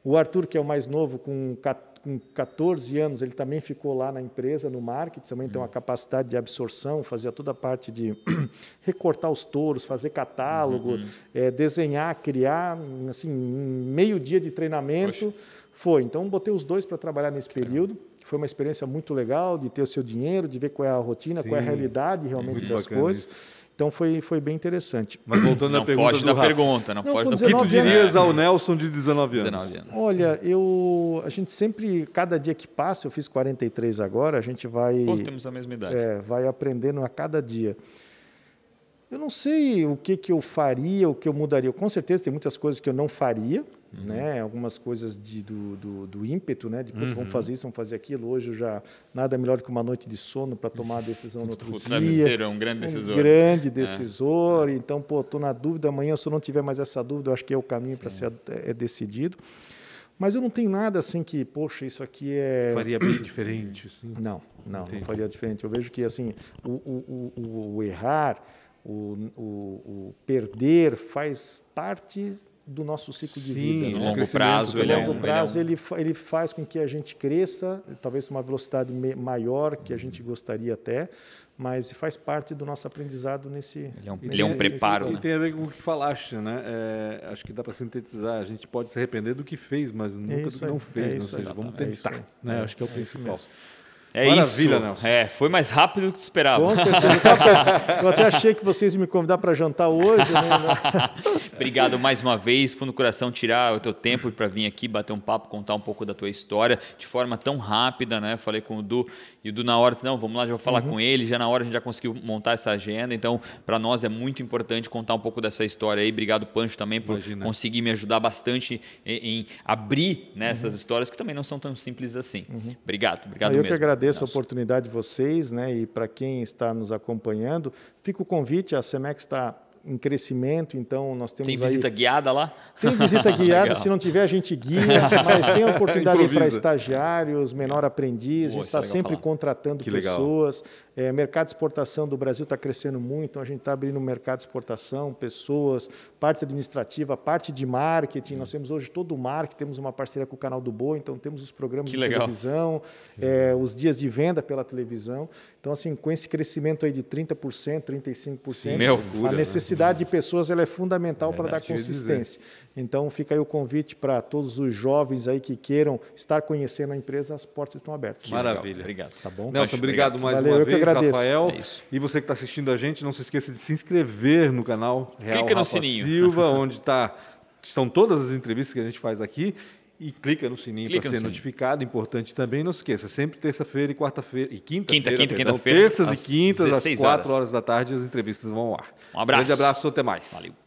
O Arthur, que é o mais novo, com ca- com 14 anos, ele também ficou lá na empresa, no marketing, também tem uma capacidade de absorção, fazia toda a parte de recortar os touros, fazer catálogo, eh, desenhar, criar, assim, meio dia de treinamento. Foi. Então, botei os dois para trabalhar nesse período. Foi uma experiência muito legal de ter o seu dinheiro, de ver qual é a rotina, qual é a Sim. realidade realmente Muito das coisas. isso. Então, foi, foi bem interessante. Mas voltando Não à pergunta foge do da Rafa, pergunta, não, Não, foge com da O que tu 19 anos. dirias ao Nelson de 19 anos? 19 anos. Olha, eu, a gente sempre, cada dia que passa, eu fiz 43 agora, a gente vai, Pô, temos a mesma idade. é, vai aprendendo a cada dia. Eu não sei o que, que eu faria, o que eu mudaria. Com certeza tem muitas coisas que eu não faria, uhum. né? Algumas coisas de, do, do, do ímpeto, né? De, uhum. vamos fazer isso, vamos fazer aquilo. Hoje eu já nada melhor do que uma noite de sono para tomar a decisão no outro o dia. é um grande decisor. Um grande é. decisor. É. Então, pô, tô na dúvida. Amanhã, se eu não tiver mais essa dúvida, eu acho que é o caminho para ser é, é decidido. Mas eu não tenho nada assim que, poxa, isso aqui é. Faria bem diferente, sim. Não, não, Entendi. não faria diferente. Eu vejo que assim, o, o, o, o errar, o, perder faz parte do nosso ciclo de Sim, vida. No né? longo prazo, ele, longo é um, prazo ele, é um... ele, ele, faz com que a gente cresça, talvez uma velocidade maior que a gente gostaria até, mas faz parte do nosso aprendizado nesse. Ele é um, nesse, ele é um preparo. Nesse, né? E tem a ver com o que falaste, né? É, acho que dá para sintetizar. A gente pode se arrepender do que fez, mas nunca é do que não fez. É né? Ou seja, vamos é tentar. Né? Acho que é o é principal. É Maravilha, isso. Nelson. É, foi mais rápido do que esperava. Com certeza. Eu até achei que vocês iam me convidar para jantar hoje. Né? Obrigado mais uma vez. Fundo do coração tirar o teu tempo para vir aqui bater um papo, contar um pouco da tua história de forma tão rápida, né? Falei com o Du e o Du na hora disse, não, vamos lá, já vou falar uhum. com ele. Já na hora a gente já conseguiu montar essa agenda. Então, para nós é muito importante contar um pouco dessa história aí. Obrigado, Pancho, também por Imagina. conseguir me ajudar bastante em, em abrir né, uhum. essas histórias que também não são tão simples assim. Uhum. Obrigado, obrigado Eu mesmo. que agradeço agradeço a oportunidade de vocês, né? E para quem está nos acompanhando, fica o convite, a Semex está em crescimento, então nós temos Tem visita aí... guiada lá? Tem visita guiada, se não tiver a gente guia, mas tem oportunidade para estagiários, menor aprendiz, a gente está sempre falar. contratando que pessoas. É, mercado de exportação do Brasil está crescendo muito, então a gente está abrindo mercado de exportação, pessoas, parte administrativa, parte de marketing. Nós temos hoje todo o marketing, temos uma parceria com o canal do Boa, então temos os programas que de legal. televisão, é, os dias de venda pela televisão. Então, assim, com esse crescimento aí de 30%, 35%, Sim, meu, a necessidade necessidade de pessoas ela é fundamental é, para dar consistência. Então fica aí o convite para todos os jovens aí que queiram estar conhecendo a empresa, as portas estão abertas. Que Maravilha. Legal. Obrigado. Tá bom? Nelson, obrigado mais Valeu, uma vez, Rafael. É e você que está assistindo a gente, não se esqueça de se inscrever no canal Real Clica Rafa no sininho. Silva, onde tá, estão todas as entrevistas que a gente faz aqui e clica no sininho para ser notificado. Importante também, não se esqueça, sempre terça-feira e quarta-feira e quinta-feira. Quinta, quinta, quinta-feira. Terças e quintas, às 4 horas. horas da tarde, as entrevistas vão ao ar. Um abraço. Um grande abraço, até mais. Valeu.